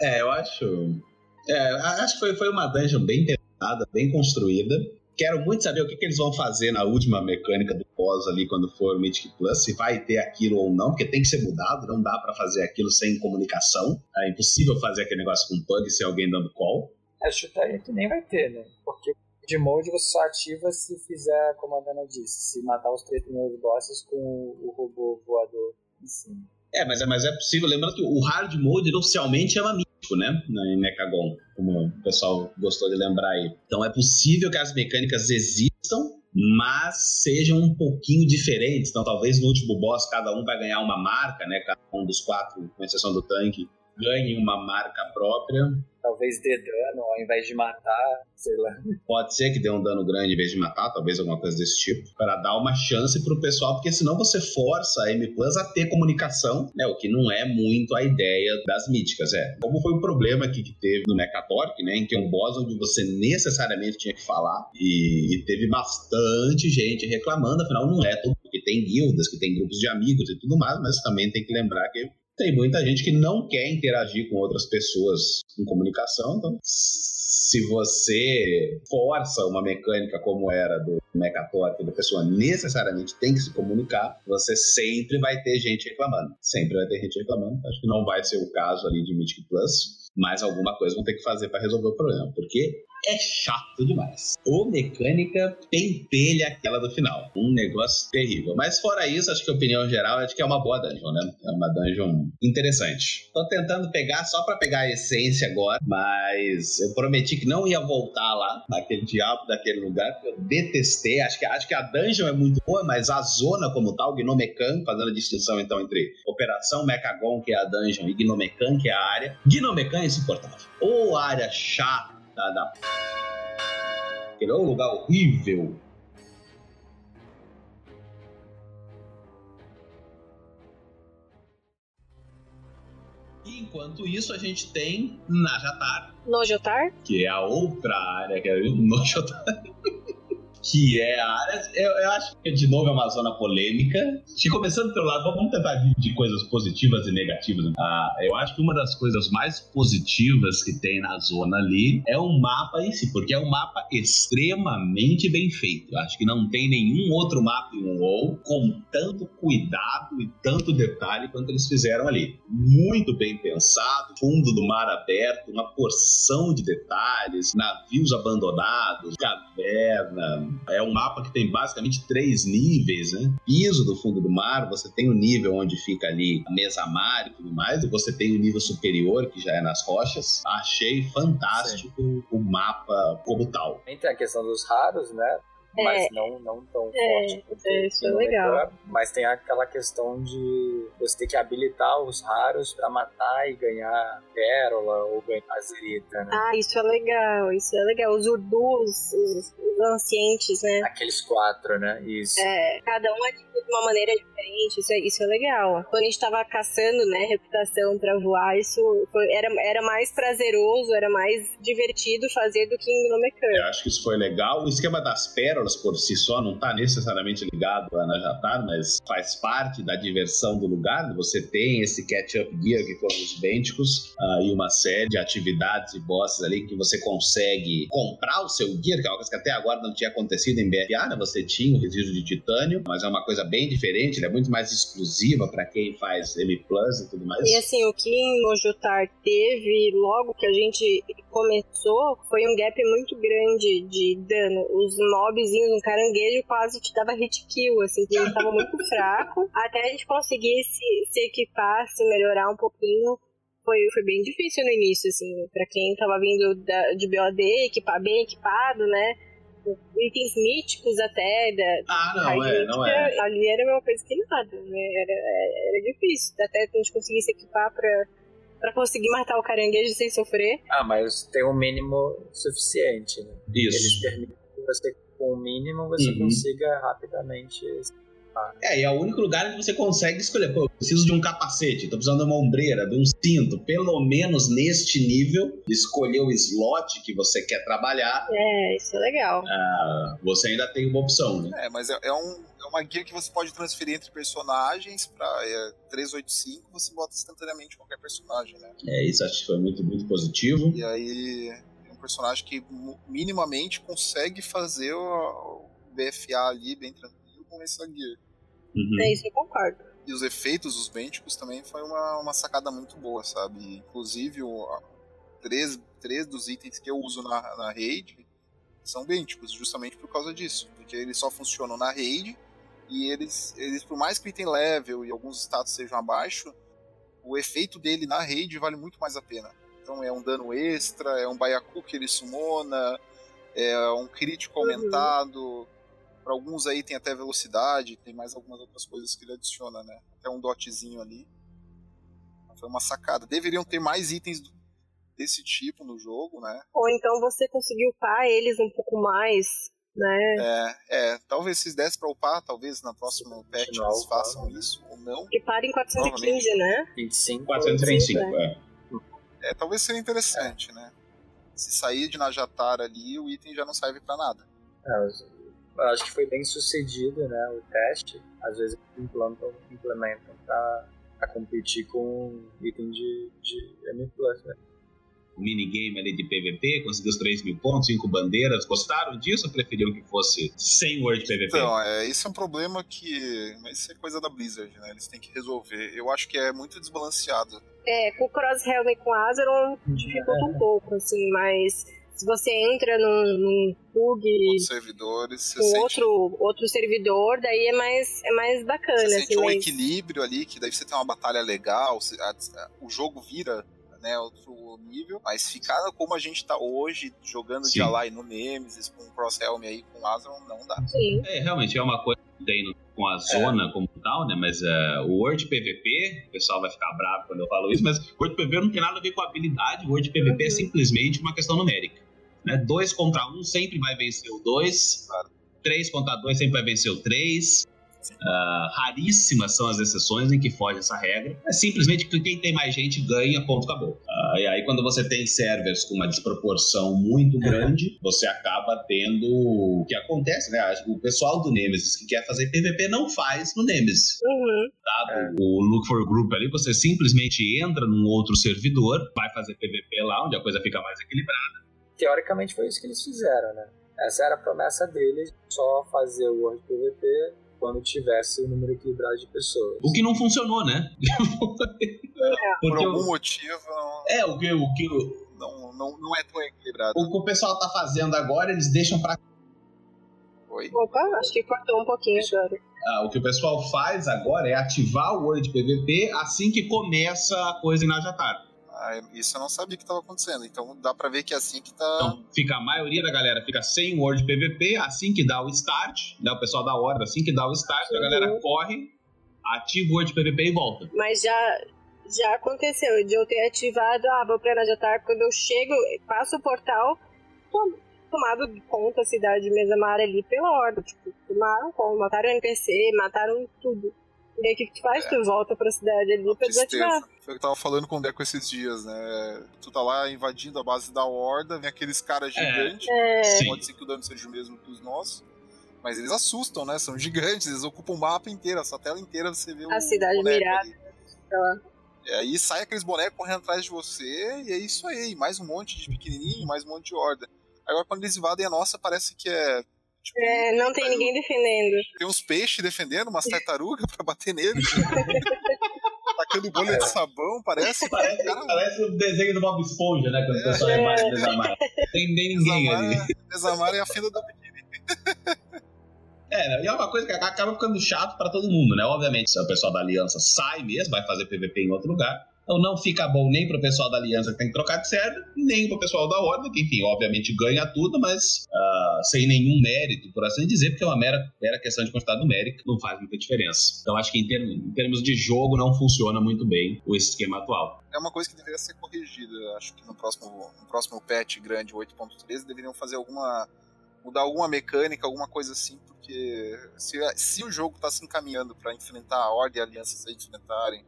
É, eu acho. É, acho que foi, foi uma dungeon bem pensada, bem construída. Quero muito saber o que, que eles vão fazer na última mecânica do boss ali quando for o Mythic Plus, se vai ter aquilo ou não, porque tem que ser mudado, não dá pra fazer aquilo sem comunicação. É impossível fazer aquele negócio com bug sem alguém dando call. É, chutaria que nem vai ter, né? Porque de mode você só ativa se fizer como a Dana disse, se matar os três primeiros bosses com o, robô voador em cima. É, mas é, mas é possível. Lembrando que o hard mode oficialmente chama mítico, né? Em Mechagon, como o pessoal gostou de lembrar aí. Então é possível que as mecânicas existam, mas sejam um pouquinho diferentes. Então talvez no último boss cada um vai ganhar uma marca, né? Cada um dos quatro, com exceção do tanque, ganhe uma marca própria. Talvez dê dano ao invés de matar, sei lá. Pode ser que dê um dano grande em vez de matar, talvez alguma coisa desse tipo, para dar uma chance pro pessoal, porque senão você força a M Plus a ter comunicação, né? O que não é muito a ideia das míticas, é. Como foi o problema aqui que teve no Mechatork, né? Em que é um boss onde você necessariamente tinha que falar, e, e teve bastante gente reclamando, afinal não é todo porque tem guildas, que tem grupos de amigos e tudo mais, mas também tem que lembrar que tem muita gente que não quer interagir com outras pessoas com comunicação, então se você força uma mecânica como era do Mechatork, da pessoa necessariamente tem que se comunicar, você sempre vai ter gente reclamando. Sempre vai ter gente reclamando. Acho que não vai ser o caso ali de Mythic Plus. mas alguma coisa vão ter que fazer para resolver o problema, porque é chato demais. O mecânica pentelha aquela do final. Um negócio terrível. Mas fora isso, acho que a opinião geral é de que é uma boa dungeon, né? É uma dungeon interessante. Tô tentando pegar só para pegar a essência agora, mas eu prometi que não ia voltar lá, naquele diabo daquele lugar, porque eu detestei. Acho que, acho que a dungeon é muito boa, mas a zona como tal, Gnomecan, fazendo a distinção então entre Operação Mechagon, que é a dungeon, e Gnomecan, que é a área. Gnomecan é insuportável. Ou área chata da, da... Aquele é um lugar horrível. E enquanto isso, a gente tem Najatar. Nojotar? Que é a outra área que é Nojotar. (laughs) que é a área. Eu, eu, acho que de novo é uma zona polêmica. E começando pelo lado, vamos tentar vir de coisas positivas e negativas. Ah, eu acho que uma das coisas mais positivas que tem na zona ali é o mapa em si, porque é um mapa extremamente bem feito. Eu acho que não tem nenhum outro mapa em WoW com tanto cuidado e tanto detalhe quanto eles fizeram ali. Muito bem pensado, fundo do mar aberto, uma porção de detalhes, navios abandonados, caverna, é um mapa que tem basicamente três níveis, né? Piso do fundo do mar, você tem o nível onde fica ali a mesa mar e tudo mais, e você tem o nível superior, que já é nas rochas. Achei fantástico Sim. o mapa como tal. Tem a questão dos raros, né? É. mas não, não tão é, forte. É, isso é legal. Mas tem aquela questão de você ter que habilitar os raros para matar e ganhar pérola ou ganhar zerita, né? Ah, isso é legal, isso é legal. Os urdus, os, os ancientes, né? Aqueles quatro, né? Isso. É, cada um é de uma maneira diferente, isso é, isso é legal. Quando a gente tava caçando, né, reputação para voar, isso foi, era, era mais prazeroso, era mais divertido fazer do que em Nomecan. Eu acho que isso foi legal. O esquema das pérolas por si só não está necessariamente ligado a Najatar, mas faz parte da diversão do lugar. Você tem esse catch-up gear que foram os Bênticos uh, e uma série de atividades e bosses ali que você consegue comprar o seu gear, que é uma coisa que até agora não tinha acontecido em BFA, né? Você tinha o resíduo de titânio, mas é uma coisa bem diferente, é muito mais exclusiva para quem faz M Plus e tudo mais. E assim, o que em Mojutar teve logo que a gente começou foi um gap muito grande de dano. Os mobs um caranguejo quase te dava hit kill, assim, que ele tava muito fraco. Até a gente conseguir se, se equipar, se melhorar um pouquinho. Foi, foi bem difícil no início, assim, pra quem tava vindo da, de BOD, equipar, bem equipado, né? itens míticos até da ah, não, é, não é. ali era a mesma coisa que nada, né? Era, era difícil, até a gente conseguir se equipar pra, pra conseguir matar o caranguejo sem sofrer. Ah, mas tem um mínimo suficiente, né? Isso. Eles permitem que você com o mínimo você uhum. consiga rapidamente é, e é o único lugar que você consegue escolher. Pô, eu preciso de um capacete, tô precisando de uma ombreira, de um cinto. Pelo menos neste nível, escolher o slot que você quer trabalhar. É, isso é legal. Ah, você ainda tem uma opção, né? É, mas é, é, um, é uma guia que você pode transferir entre personagens. Pra é, 385, você bota instantaneamente qualquer personagem, né? É, isso acho que foi muito, muito positivo. E aí personagem que minimamente consegue fazer o, BFA ali bem tranquilo com essa gear. Uhum. É isso, eu concordo. E os efeitos dos bênticos também foi uma, uma sacada muito boa, sabe? Inclusive, o, três, três dos itens que eu uso na, na raid são bênticos, justamente por causa disso. Porque eles só funcionam na raid e eles, eles por mais que o item level e alguns status sejam abaixo, o efeito dele na raid vale muito mais a pena. Então é um dano extra, é um Baiacu que ele sumona, é um crítico uhum. aumentado. Para alguns aí tem até velocidade, tem mais algumas outras coisas que ele adiciona, né? Até um dotzinho ali. Foi uma sacada. Deveriam ter mais itens desse tipo no jogo, né? Ou então você conseguiu upar eles um pouco mais, né? É, é talvez se desse pra upar, talvez na próxima patch eles façam isso, ou não. Que para em 415, né? 25. 425, é. É, talvez seria interessante, né? Se sair de Najatar ali, o item já não serve para nada. É, eu acho que foi bem sucedido, né? O teste. Às vezes implantam, implementam para competir com item de, de M+, né? O minigame ali de PVP, conseguiu os 3 mil pontos, 5 bandeiras. Gostaram disso ou preferiam que fosse sem World PVP? Então, é, isso é um problema que. Mas isso é coisa da Blizzard, né? Eles têm que resolver. Eu acho que é muito desbalanceado. É, com o Cross-Helm e com o Azeron dificulta um pouco, assim, mas se você entra num, num bug servidores, você com sente, outro, outro servidor, daí é mais, é mais bacana, você assim, sente um mas... equilíbrio ali, que daí você tem uma batalha legal, você- a- a- o jogo vira né, outro nível, mas ficar como a gente tá hoje, jogando Sim. de Ally no Nemesis, com o Cross-Helm aí, com o Azeron, não dá. Sim. É, realmente é uma coisa que tem com a zona como tal, né? Mas é, o World PVP, o pessoal vai ficar bravo quando eu falo isso, mas o World PVP não tem nada a ver com habilidade, o World PVP é Uhum. simplesmente uma questão numérica. Né? Dois contra um sempre vai vencer o dois, Claro. três contra dois sempre vai vencer o três. Ah, raríssimas são as exceções em que foge essa regra. É simplesmente que quem tem mais gente ganha, ponto, acabou. Ah, e aí, quando você tem servers com uma desproporção muito grande, você acaba tendo o que acontece, né? O pessoal do Nemesis que quer fazer PVP não faz no Nemesis. Uhum. Dado o Look for Group ali, você simplesmente entra num outro servidor, vai fazer PVP lá, onde a coisa fica mais equilibrada. Teoricamente foi isso que eles fizeram, né? Essa era a promessa deles, só fazer o World PVP quando tivesse o número equilibrado de pessoas. O que não funcionou, né? Por Porque algum motivo, não, é, o que, o, que, não, não, não é tão equilibrado. o que o pessoal tá fazendo agora, eles deixam pra Oi. Opa, acho que cortou um pouquinho agora. Ah, o que o pessoal faz agora é ativar o World PVP assim que começa a coisa em Najatar. Ah, isso eu não sabia que estava acontecendo. Então dá pra ver que é assim que tá. Então, fica a maioria da galera fica sem o World PVP assim que dá o start, né? O pessoal da horda, assim que dá o start, a galera corre, ativa o World PVP e volta. Mas já, já aconteceu de eu ter ativado, ah, vou pra Najatar, quando eu chego, passo o portal, tom- tomado de conta a cidade de Mesamara ali pela horda. Tipo, tomaram conta, mataram o NPC, mataram tudo. E aí o que, que tu faz? Tu volta pra cidade ali pra desativar. Tristeza. Foi o que eu tava falando com o Deco esses dias, né? Tu tá lá invadindo a base da horda, vem aqueles caras gigantes. É. Pode ser que o dano seja o mesmo que os nossos. Mas eles assustam, né? São gigantes, eles ocupam o mapa inteiro, essa tela inteira você vê A o cidade mirada. E aí sai aqueles bonecos correndo atrás de você, e é isso aí. Mais um monte de pequenininho, mais um monte de horda. Agora quando eles invadem a nossa, parece que é. Tipo, É, não tem ninguém defendendo. tem uns peixes defendendo, umas tartarugas (laughs) pra bater neles. Tacando bolha de sabão, parece. Parece, Cara, parece o desenho do Bob Esponja, né? Quando o pessoal é mais desamar. Tem nem ninguém ali. Desamar, desamar é a fila do (laughs) É, né? e é uma coisa que acaba ficando chato pra todo mundo, né? Obviamente, se o pessoal da aliança sai mesmo, vai fazer PVP em outro lugar. Então não fica bom nem pro pessoal da aliança que tem que trocar de server, nem pro pessoal da ordem, que enfim, obviamente ganha tudo, mas ah, sem nenhum mérito, por assim dizer, porque é uma mera, mera questão de quantidade numérica, não faz muita diferença. Então acho que em termos, em termos de jogo não funciona muito bem o esquema atual. é uma coisa que deveria ser corrigida. Acho que no próximo, no próximo patch grande 8.13 deveriam fazer alguma. mudar alguma mecânica, alguma coisa assim, porque se, se o jogo está se encaminhando para enfrentar a Ordem e a Aliança se enfrentarem,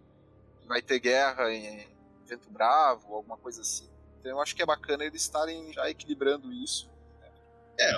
vai ter guerra em Vento Bravo, alguma coisa assim. Então eu acho que é bacana eles estarem já equilibrando isso. É,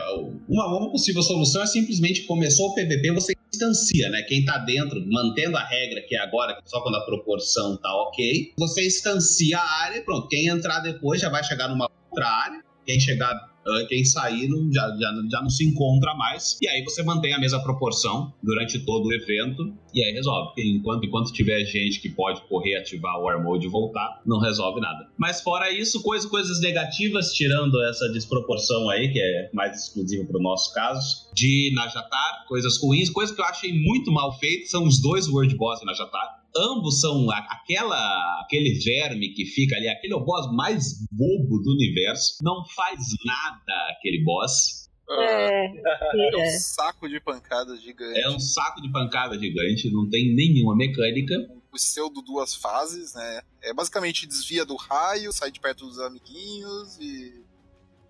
uma, uma possível solução é simplesmente começou o PVP, você instancia, né? Quem tá dentro, mantendo a regra que é agora, que só quando a proporção tá ok, você instancia a área pronto. Quem entrar depois já vai chegar numa outra área. Quem chegar, quem sair não- já, já, já não se encontra mais. E aí você mantém a mesma proporção durante todo o evento. E aí resolve. Enquanto, enquanto tiver gente que pode correr, ativar o War Mode e voltar, não resolve nada. Mas fora isso, coisa, coisas negativas, tirando essa desproporção aí, que é mais exclusiva para o nosso caso, de Najatar, coisas ruins, coisas que eu achei muito mal feitas são os dois World Boss de Najatar. Ambos são aquela, aquele verme que fica ali, aquele é o boss mais bobo do universo. Não faz nada aquele boss. É, É um é. saco de pancadas gigante. É um saco de pancada gigante, não tem nenhuma mecânica. o pseudo duas fases, né? É basicamente desvia do raio, sai de perto dos amiguinhos e,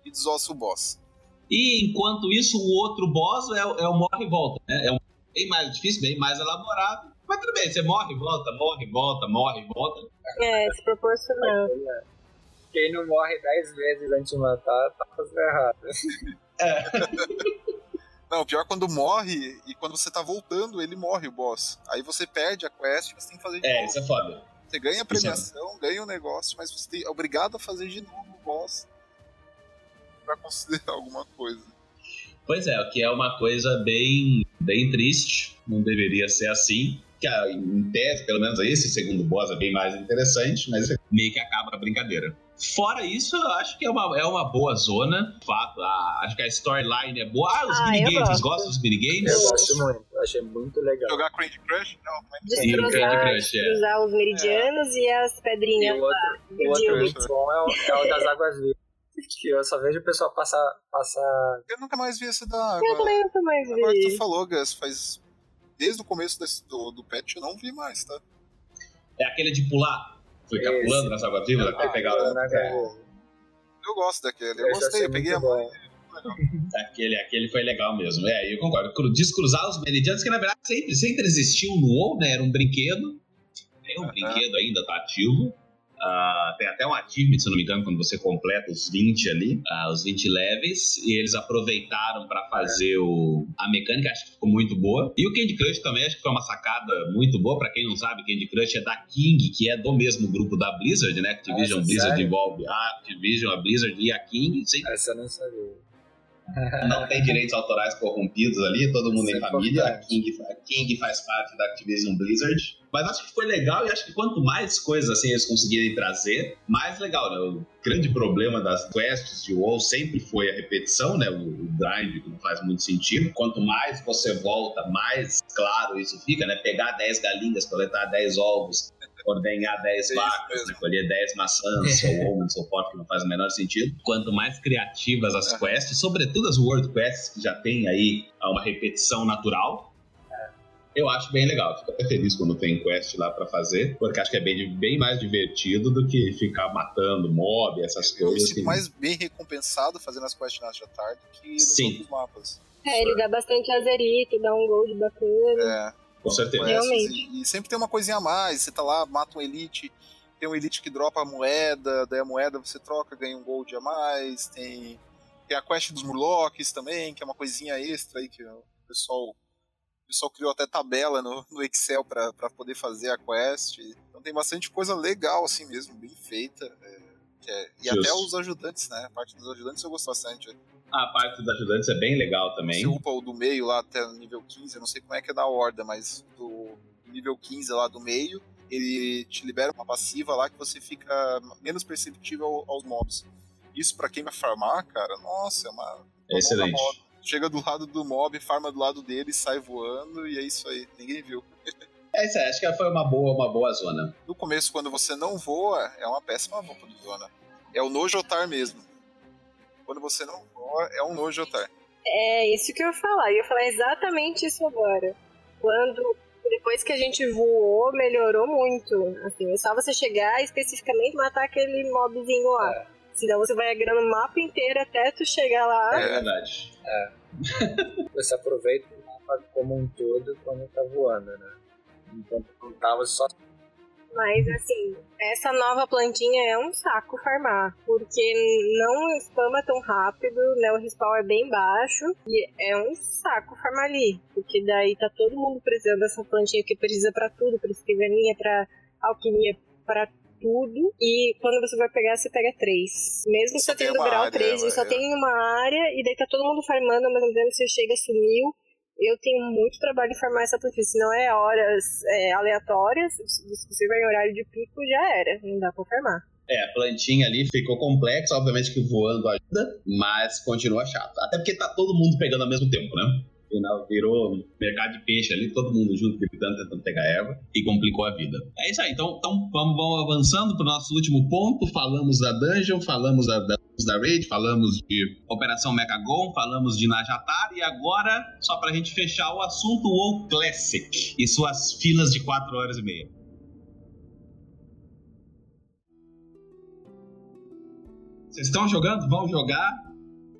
e desossa o boss. E enquanto isso, o outro boss é, o- é o morre e volta. Né? É um bem mais difícil, bem mais elaborado. Mas tudo bem, você morre volta, morre volta, morre volta. É, desproporcional. Quem não morre 10 vezes antes de matar, tá fazendo errado. (laughs) Não, pior quando morre e quando você tá voltando, ele morre o boss. Aí você perde a quest e você tem que fazer de É, novo. isso é foda. Você ganha a premiação, ganha o um negócio, mas você é obrigado a fazer de novo o boss pra considerar (laughs) alguma coisa. Pois é, o que é uma coisa bem, bem triste, não deveria ser assim. Que em tese, pelo menos esse segundo boss é bem mais interessante, mas meio que acaba a brincadeira. Fora isso, eu acho que é uma, é uma boa zona. Fato, a, acho que a storyline é boa. Ah, os ah, minigames, vocês gostam dos minigames? Eu gosto muito, achei muito legal. Jogar Candy Crush? Não, Destruzar, Candy Crush, é. Cruzar os meridianos é. e as pedrinhas. E o outro, o outro muito bom é o, é o das águas vivas. Que eu só vejo o pessoal passar, passar. Eu nunca mais vi esse da água. Eu também nunca mais vi. Agora que tu falou, Gus, faz. Desde o começo desse, do, do patch eu não vi mais, tá? É aquele de pular. Ficar pulando nas águas vivas até ah, pegar o. É. Eu gosto daquele. Eu, eu gostei, eu peguei a mão. (laughs) Aquele, aquele foi legal mesmo. É, eu concordo. Descruzar os meridianos, que na verdade sempre, sempre existiu no WoW, né? Era um brinquedo. Tem um brinquedo ainda, tá ativo. Uh, tem até um achievement, se não me engano, quando você completa os 20 ali, uh, os 20 levels, e eles aproveitaram para fazer o, a mecânica, acho que ficou muito boa. E o Candy Crush também, acho que foi uma sacada muito boa. para quem não sabe, Candy Crush é da King, que é do mesmo grupo da Blizzard, né? Activision Nossa, Blizzard sério? envolve a Activision, a Blizzard e a King. Sim. Essa eu não sabia. Não tem (laughs) direitos autorais corrompidos ali, todo mundo Isso em é família. A King, a King faz parte da Activision Blizzard. Mas acho que foi legal e acho que quanto mais coisas assim eles conseguirem trazer, mais legal, né? O grande problema das quests de WoW sempre foi a repetição, né? O, o grind, que não faz muito sentido. Quanto mais você volta, mais claro isso fica, né? Pegar 10 galinhas, coletar 10 ovos, ordenhar 10 é vacas, né? colher 10 maçãs (laughs) ou almonds ou pop, que não faz o menor sentido. Quanto mais criativas as quests, sobretudo as world quests, que já tem aí uma repetição natural, eu acho bem legal. Fico até feliz quando tem quest lá para fazer, porque acho que é bem, bem mais divertido do que ficar matando mob, essas coisas. Eu me sinto mais bem recompensado fazendo as quests na tarde que nos Sim. outros mapas. É, ele dá bastante azerito, dá um gold bacana. É. Com certeza. Realmente. E, e, sempre tem uma coisinha a mais. Você tá lá, mata um elite, tem um elite que dropa a moeda, daí a moeda você troca, ganha um gold a mais. Tem, tem a quest dos Murlocs também, que é uma coisinha extra aí que o pessoal, o pessoal criou até tabela no, no Excel para poder fazer a quest. Então tem bastante coisa legal assim mesmo, bem feita. É, é, e Just. até os ajudantes, né? A parte dos ajudantes eu gosto bastante. A parte dos ajudantes é bem legal também. Você upa o do meio lá até nível 15, eu não sei como é que é na horda, mas do nível 15 lá do meio, ele te libera uma passiva lá que você fica menos perceptível aos mobs. Isso para quem vai farmar, cara, nossa, é uma. uma Excelente. Chega do lado do mob, farma do lado dele, sai voando e é isso aí. Ninguém viu. É isso aí, acho que foi uma boa, uma boa zona. No começo, quando você não voa, é uma péssima zona. É o Nojotar mesmo. Quando você não é um Nojotar. É isso que eu ia falar. Eu ia falar exatamente isso agora. Quando depois que a gente voou, melhorou muito. Assim, é só você chegar especificamente matar aquele mobzinho lá. É. Senão você vai agrando o mapa inteiro até tu chegar lá. É verdade. É. (laughs) você aproveita o mapa como um todo quando tá voando, né? Enquanto não tava só mas assim, essa nova plantinha é um saco farmar, porque não spama tão rápido, né? O respawn é bem baixo e é um saco farmar ali, porque daí tá todo mundo precisando dessa plantinha que precisa para tudo, para escrivaninha, para alquimia, para tudo. E quando você vai pegar, você pega três. Mesmo você tendo grau área, 3, você só tem uma área e daí tá todo mundo farmando, ao mesmo tempo você chega, sumiu eu tenho muito trabalho em formar essa plantinha. Se não é horas é, aleatórias, se você vai em horário de pico, já era. Não dá pra formar. É, a plantinha ali ficou complexa, obviamente que voando ajuda, mas continua chato. Até porque tá todo mundo pegando ao mesmo tempo, né? final virou mercado de peixe ali, todo mundo junto gritando, tentando pegar erva e complicou a vida. É isso aí, então, então vamos, vamos avançando para o nosso último ponto. Falamos da Dungeon, falamos da, da, da Raid, falamos de Operação Megagon, falamos de Najatar e agora, só para a gente fechar o assunto, o Classic e suas filas de 4 horas e meia. Vocês estão jogando? Vão jogar?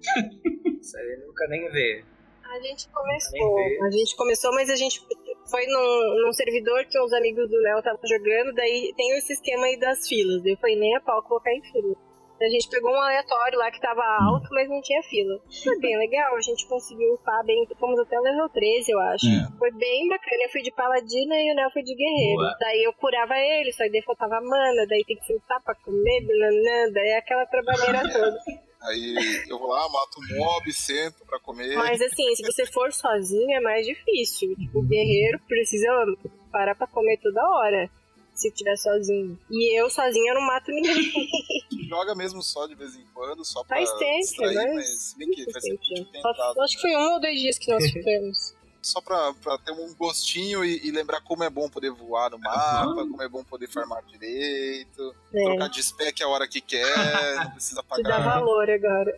(laughs) Isso aí nunca nem vê. A gente começou. A gente começou, mas a gente foi num, num servidor que os amigos do Léo estavam jogando, daí tem esse esquema aí das filas. Eu falei, nem a pau colocar em fila. A gente pegou um aleatório lá que tava alto, mas não tinha fila. Foi bem legal, a gente conseguiu upar bem. Fomos até o level 13, eu acho. É. Foi bem bacana. Eu fui de paladina e o Nel foi de guerreiro. Boa. Daí eu curava ele, só que daí faltava mana, daí tem que sentar pra comer, nanã, daí é aquela trabalheira (laughs) toda. Aí eu vou lá, mato um mob, sento pra comer. Mas assim, se você for sozinho é mais difícil. Tipo, o guerreiro precisa parar pra comer toda hora. Se tiver sozinho. E eu sozinha eu não mato ninguém. (laughs) Joga mesmo só de vez em quando, só pra Faz tempo, distrair, mas- mas bem que faz tempo que. Acho que foi um ou dois dias que nós (laughs) ficamos. Só pra, pra ter um gostinho e, e lembrar como é bom poder voar no mapa, como é bom poder farmar direito, É, trocar de spec a hora que quer, não precisa (laughs) te dá pagar. valor agora.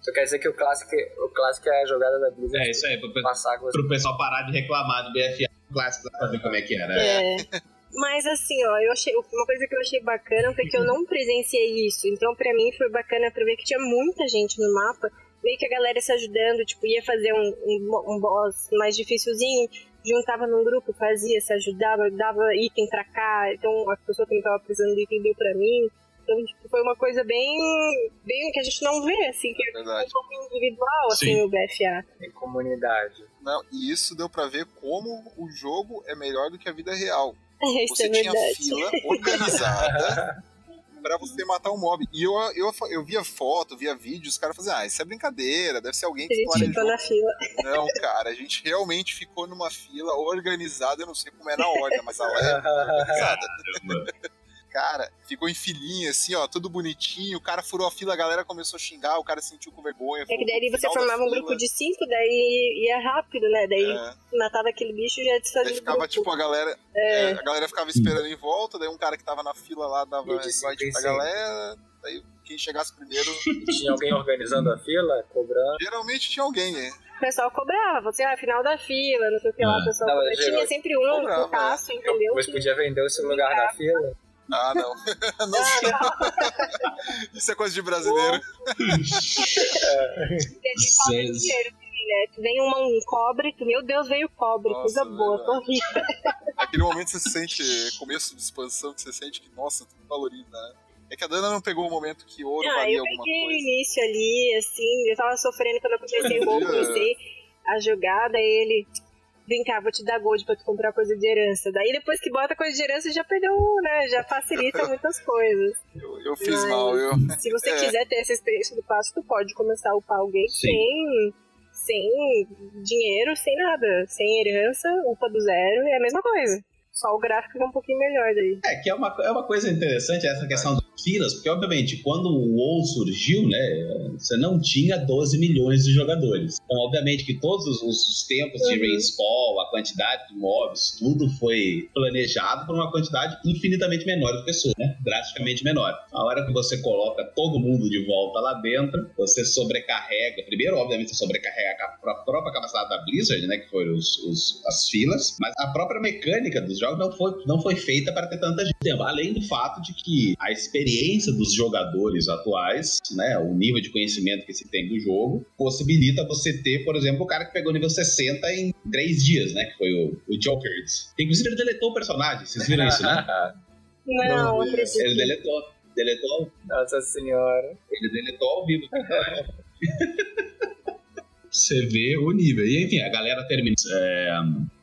Isso quer dizer que o clássico, o clássico é a jogada da Blizzard. É isso aí, pro, Passar pro pessoal parar de reclamar do BFA clássico pra ver como é que era. É. É. Mas assim, ó, eu achei, uma coisa que eu achei bacana foi que eu não presenciei isso. Então, pra mim, foi bacana pra ver que tinha muita gente no mapa. Meio que a galera se ajudando, tipo, ia fazer um, um, um boss mais dificilzinho, juntava num grupo, fazia, se ajudava, dava item pra cá. Então, a pessoa que não tava precisando do item deu pra mim. Então, tipo, foi uma coisa bem, bem que a gente não vê, assim, que é um Verdade. pouco individual, assim, Sim. o BFA. Em comunidade. Não, e isso deu pra ver como o jogo é melhor do que a vida real. (laughs) Isso Você é tinha fila organizada (laughs) pra você matar um mob. E eu, eu, eu via foto, via vídeo, os caras faziam, ah, isso é brincadeira, deve ser alguém A que gente ficou planejou. na fila. (laughs) Não, cara, a gente realmente ficou numa fila organizada, eu não sei como é na ordem, mas ela é organizada. Cara, ficou em filinha, assim, ó, tudo bonitinho. O cara furou a fila, a galera começou a xingar, o cara sentiu com vergonha. É que daí você formava um grupo de cinco, daí ia rápido, né? Daí É, matava aquele bicho e já desfazia aí o ficava, grupo. tipo, a galera. É. é, a galera ficava esperando em volta, daí um cara que tava na fila lá dava invite pra galera. Daí quem chegasse primeiro. (laughs) Tinha alguém organizando a fila, cobrando. geralmente tinha alguém, né? O pessoal cobrava, você, ah, final da fila, não sei o que lá, É. o pessoal Não, Tinha sempre um cobrava, no caço, entendeu? Depois podia vender o seu lugar na fila. Ah, não. (laughs) não sei. (laughs) Isso é coisa de brasileiro. Dinheiro também, né? Tu vem uma, um cobre, tu, meu Deus, veio cobre, Nossa, coisa boa, verdade. tô rica. Naquele momento você se sente, começo de expansão, que você sente que, nossa, tudo valoriza, né? É que a Dana não pegou o momento que ouro Ah, valia eu alguma peguei o coisa. início ali, assim, eu tava sofrendo quando eu comecei (laughs) o comecei a jogada, ele. Vem cá, vou te dar gold pra tu comprar coisa de herança. Daí depois que bota coisa de herança já perdeu, né? Já facilita (laughs) muitas coisas. Eu, eu fiz Mas- mal, eu. Se você (laughs) É. quiser ter essa experiência do passo, tu pode começar a upar alguém Sim. sem, sem dinheiro, sem nada. Sem herança, upa do zero, é a mesma coisa. Só o gráfico é um pouquinho melhor daí. É, que é uma, é uma coisa interessante essa questão das filas, porque obviamente quando o WoW surgiu, né, você não tinha 12 milhões de jogadores. Então, obviamente que todos os, os tempos de Uhum. respawn, a quantidade de mobs, tudo foi planejado por uma quantidade infinitamente menor de pessoas, né? Drasticamente menor. A hora que você coloca todo mundo de volta lá dentro, você sobrecarrega. Primeiro, obviamente, você sobrecarrega a pró- própria capacidade da Blizzard, né? Que foram os, os- as filas, mas a própria mecânica dos jogos não foi, não foi feita para ter tanta gente. Além do fato de que a experiência dos jogadores atuais, né? O nível de conhecimento que se tem do jogo, possibilita você ter, por exemplo, o cara que pegou nível 60 em 3 dias, né? Que foi o, o Jokers. Inclusive, ele deletou o personagem, vocês viram isso, né? (laughs) Não, Não, acredito. Ele deletou. Deletou, Nossa senhora. ele deletou ao vivo. (laughs) Você vê o nível. E enfim, a galera termina. é,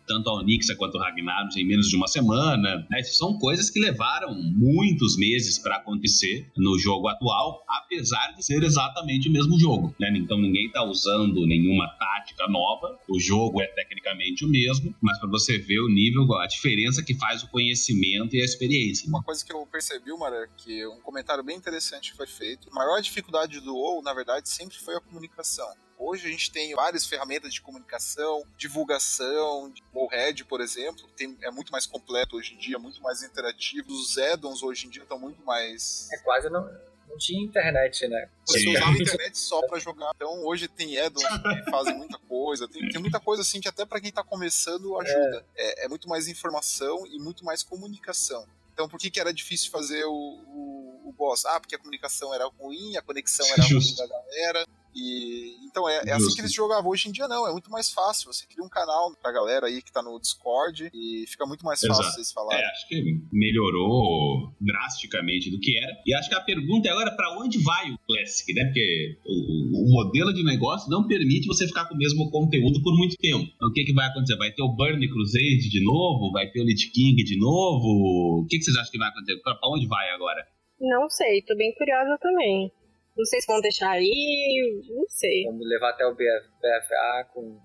tanto a Onyxa quanto o Ragnaros em menos de uma semana. Né? São coisas que levaram muitos meses para acontecer no jogo atual, apesar de ser exatamente o mesmo jogo. Né? Então ninguém está usando nenhuma tática nova. O jogo é tecnicamente o mesmo, mas para você ver o nível, a diferença que faz o conhecimento e a experiência. Uma coisa que eu percebi, Maré, que um comentário bem interessante foi feito. A maior dificuldade do WoW, na verdade, sempre foi a comunicação. Hoje a gente tem várias ferramentas de comunicação, divulgação, de Wowhead, por exemplo, tem, é muito mais completo hoje em dia, muito mais interativo. Os addons hoje em dia estão muito mais. É quase não, não tinha internet, né? Você Sim. usava a (laughs) internet só pra jogar. Então hoje tem addons que fazem muita coisa. Tem, tem muita coisa assim que até pra quem tá começando ajuda. É, é muito mais informação e muito mais comunicação. Então por que, que era difícil fazer o, o, o boss? Ah, porque a comunicação era ruim, a conexão era ruim Justo. da galera. E então é, é assim que eles jogavam. Hoje em dia não, é muito mais fácil. Você cria um canal pra galera aí que tá no Discord e fica muito mais fácil Exato. vocês falarem. É, acho que melhorou drasticamente do que era. E acho que a pergunta é agora para onde vai o Classic, né? Porque o, o, modelo de negócio não permite você ficar com o mesmo conteúdo por muito tempo. Então o que, que vai acontecer? Vai ter o Burn Crusade de novo? Vai ter o Lich King de novo? O que, que vocês acham que vai acontecer? Pra onde vai agora? Não sei, tô bem curiosa também. Não sei se vão deixar aí, não sei. Vamos levar até o BF, BFA com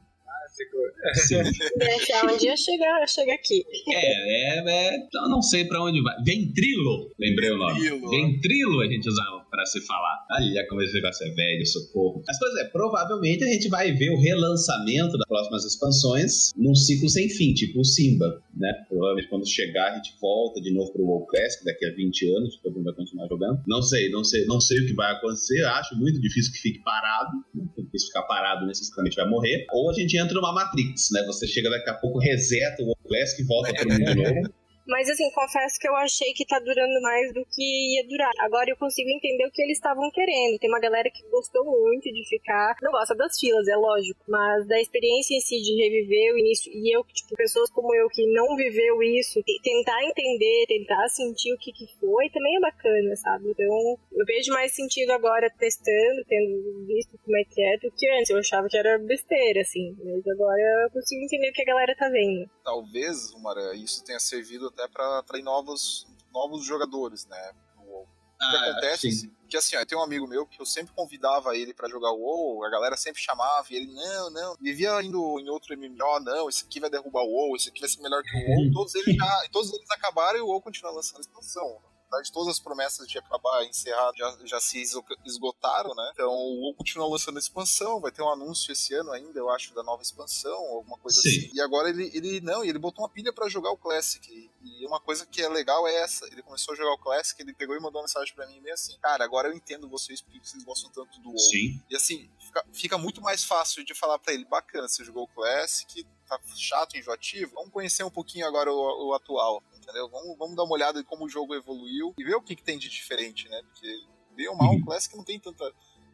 Deixa um dia chega, chega aqui. É, é, é, eu não sei pra onde vai. Ventrilo, lembrei o nome. Ventrilo a gente usava pra se falar. Olha como esse negócio é velho, socorro. Mas, pois é, provavelmente a gente vai ver o relançamento das próximas expansões num ciclo sem fim, tipo o Simba, né? Provavelmente quando chegar a gente volta de novo pro WoW Classic daqui a 20 anos, todo mundo vai continuar jogando. Não sei, não sei, não sei o que vai acontecer. Acho muito difícil que fique parado. Porque se ficar parado necessariamente vai morrer. Ou a gente entra numa Matrix, né? Você chega daqui a pouco, reseta o Classic e volta pro mundo (laughs) novo. Mas assim, confesso que eu achei que tá durando mais do que ia durar. Agora eu consigo entender o que eles estavam querendo. Tem uma galera que gostou muito de ficar. Não gosta das filas, é lógico. Mas da experiência em si de reviver o início. E eu, tipo, pessoas como eu que não viveu isso, tentar entender, tentar sentir o que, que foi, também é bacana, sabe? Então eu vejo mais sentido agora testando, tendo visto como é que é, do que antes. Eu achava que era besteira, assim. Mas agora eu consigo entender o que a galera tá vendo. Talvez, Mara, isso tenha servido até para atrair novos, novos jogadores, né? O que ah, acontece sim. que assim, ó, tem um amigo meu que eu sempre convidava ele para jogar o WoW, a galera sempre chamava e ele, não, não, vivia indo em outro MMO, não, esse aqui vai derrubar o WoW, esse aqui vai ser melhor que o WoW, todos eles já, todos eles acabaram e o WoW continua lançando expansão verdade, todas as promessas de acabar, encerrar, já, já se esgotaram, né? Então o WoW continua lançando expansão, vai ter um anúncio esse ano ainda, eu acho, da nova expansão, alguma coisa Sim. assim. E agora ele, ele não, ele botou uma pilha para jogar o Classic. E uma coisa que é legal é essa. Ele começou a jogar o Classic, ele pegou e mandou uma mensagem para mim meio assim: Cara, agora eu entendo vocês porque vocês gostam tanto do WoW. Sim. E assim, fica, fica muito mais fácil de falar para ele: Bacana, você jogou o Classic, tá chato, enjoativo. Vamos conhecer um pouquinho agora o, o atual entendeu? Vamos, vamos dar uma olhada em como o jogo evoluiu e ver o que, que tem de diferente, né? Porque, bem ou mal, o uhum. Classic não tem tanta,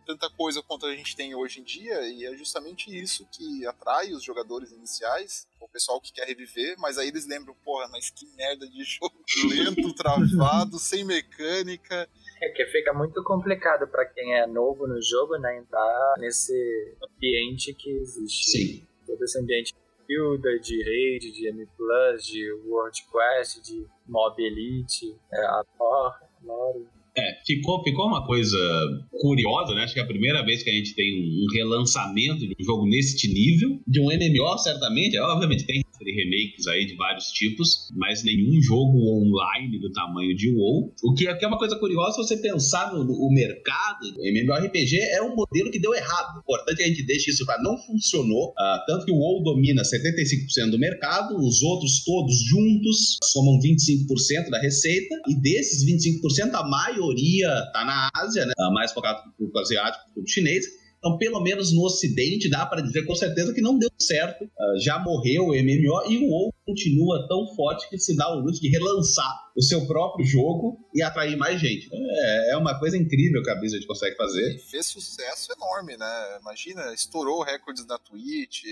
tanta coisa quanto a gente tem hoje em dia, e é justamente isso que atrai os jogadores iniciais, o pessoal que quer reviver, mas aí eles lembram, porra, mas que merda de (laughs) jogo lento, (laughs) travado, sem mecânica. É que fica muito complicado para quem é novo no jogo, né, entrar nesse ambiente que existe. Sim. Todo esse ambiente Guilda, de Raid, de M+, de World Quest, de Mob Elite, é, a Thor, Lore. É, ficou, ficou uma coisa curiosa, né? Acho que é a primeira vez que a gente tem um relançamento de um jogo neste nível. De um MMO, certamente. É, obviamente tem remakes aí de vários tipos, mas nenhum jogo online do tamanho de WoW. O que é, é uma coisa curiosa se você pensar no, no mercado. O MMORPG é um modelo que deu errado. Importante que a gente deixe isso para não funcionou. Uh, tanto que o WoW domina 75% do mercado, os outros todos juntos somam 25% da receita, e desses 25%, a maioria tá na Ásia, né? Uh, mais focado pro asiático, pro chinês. Então, pelo menos no Ocidente, dá para dizer com certeza que não deu certo. Uh, já morreu o MMO e o WoW continua tão forte que se dá o luxo de relançar o seu próprio jogo e atrair mais gente. É, é uma coisa incrível que a Blizzard consegue fazer. E fez sucesso enorme, né? Imagina, estourou recordes na Twitch,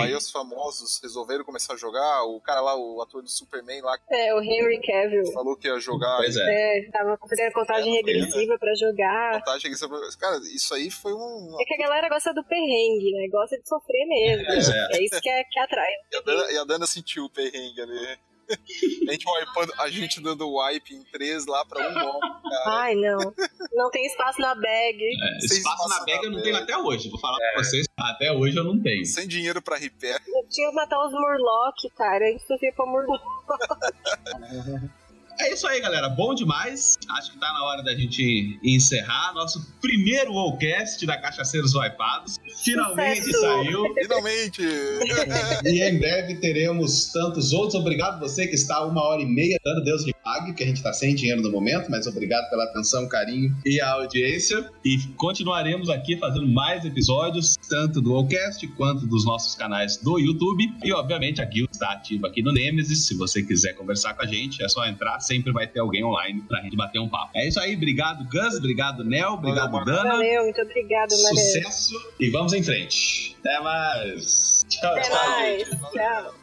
aí os famosos resolveram começar a jogar, o cara lá, o ator do Superman lá... É, o Henry Cavill. Falou que ia jogar. Pois é. é tava fazendo contagem é, regressiva né? pra jogar. Contagem regressiva Cara, isso aí foi um... É que a galera gosta do perrengue, né? Gosta de sofrer mesmo. É, é. é isso que, é, que atrai. E a, Dana, e a Dana sentiu o perrengue ali. (laughs) A gente, wipando, a gente dando wipe em três lá pra um nome, Ai, não. Não tem espaço na bag. É, espaço, espaço, na bag eu não tenho até hoje. Vou falar é. pra vocês, até hoje eu não tenho. Sem dinheiro pra repair. Eu tinha que matar os Murloc, cara. A gente sofria pra Murloc. (laughs) É isso aí, galera. Bom demais. Acho que tá na hora da gente encerrar nosso primeiro Wallcast da Cachaceiros Wipados. Finalmente Sucesso. saiu. (laughs) Finalmente! E em breve teremos tantos outros. Obrigado você que está uma hora e meia dando Deus lhe pague, que a gente está sem dinheiro no momento, mas obrigado pela atenção, carinho e a audiência. E continuaremos aqui fazendo mais episódios, tanto do Allcast quanto dos nossos canais do YouTube. E obviamente a guild está ativa aqui no Nemesis. Se você quiser conversar com a gente, é só entrar, sempre vai ter alguém online pra gente bater um papo. É isso aí, obrigado Gus, obrigado Nel, obrigado Valeu, Dana. Valeu, muito obrigado, Maria. Sucesso e vamos em frente. Até mais. Tchau, Até tchau. mais. Tchau.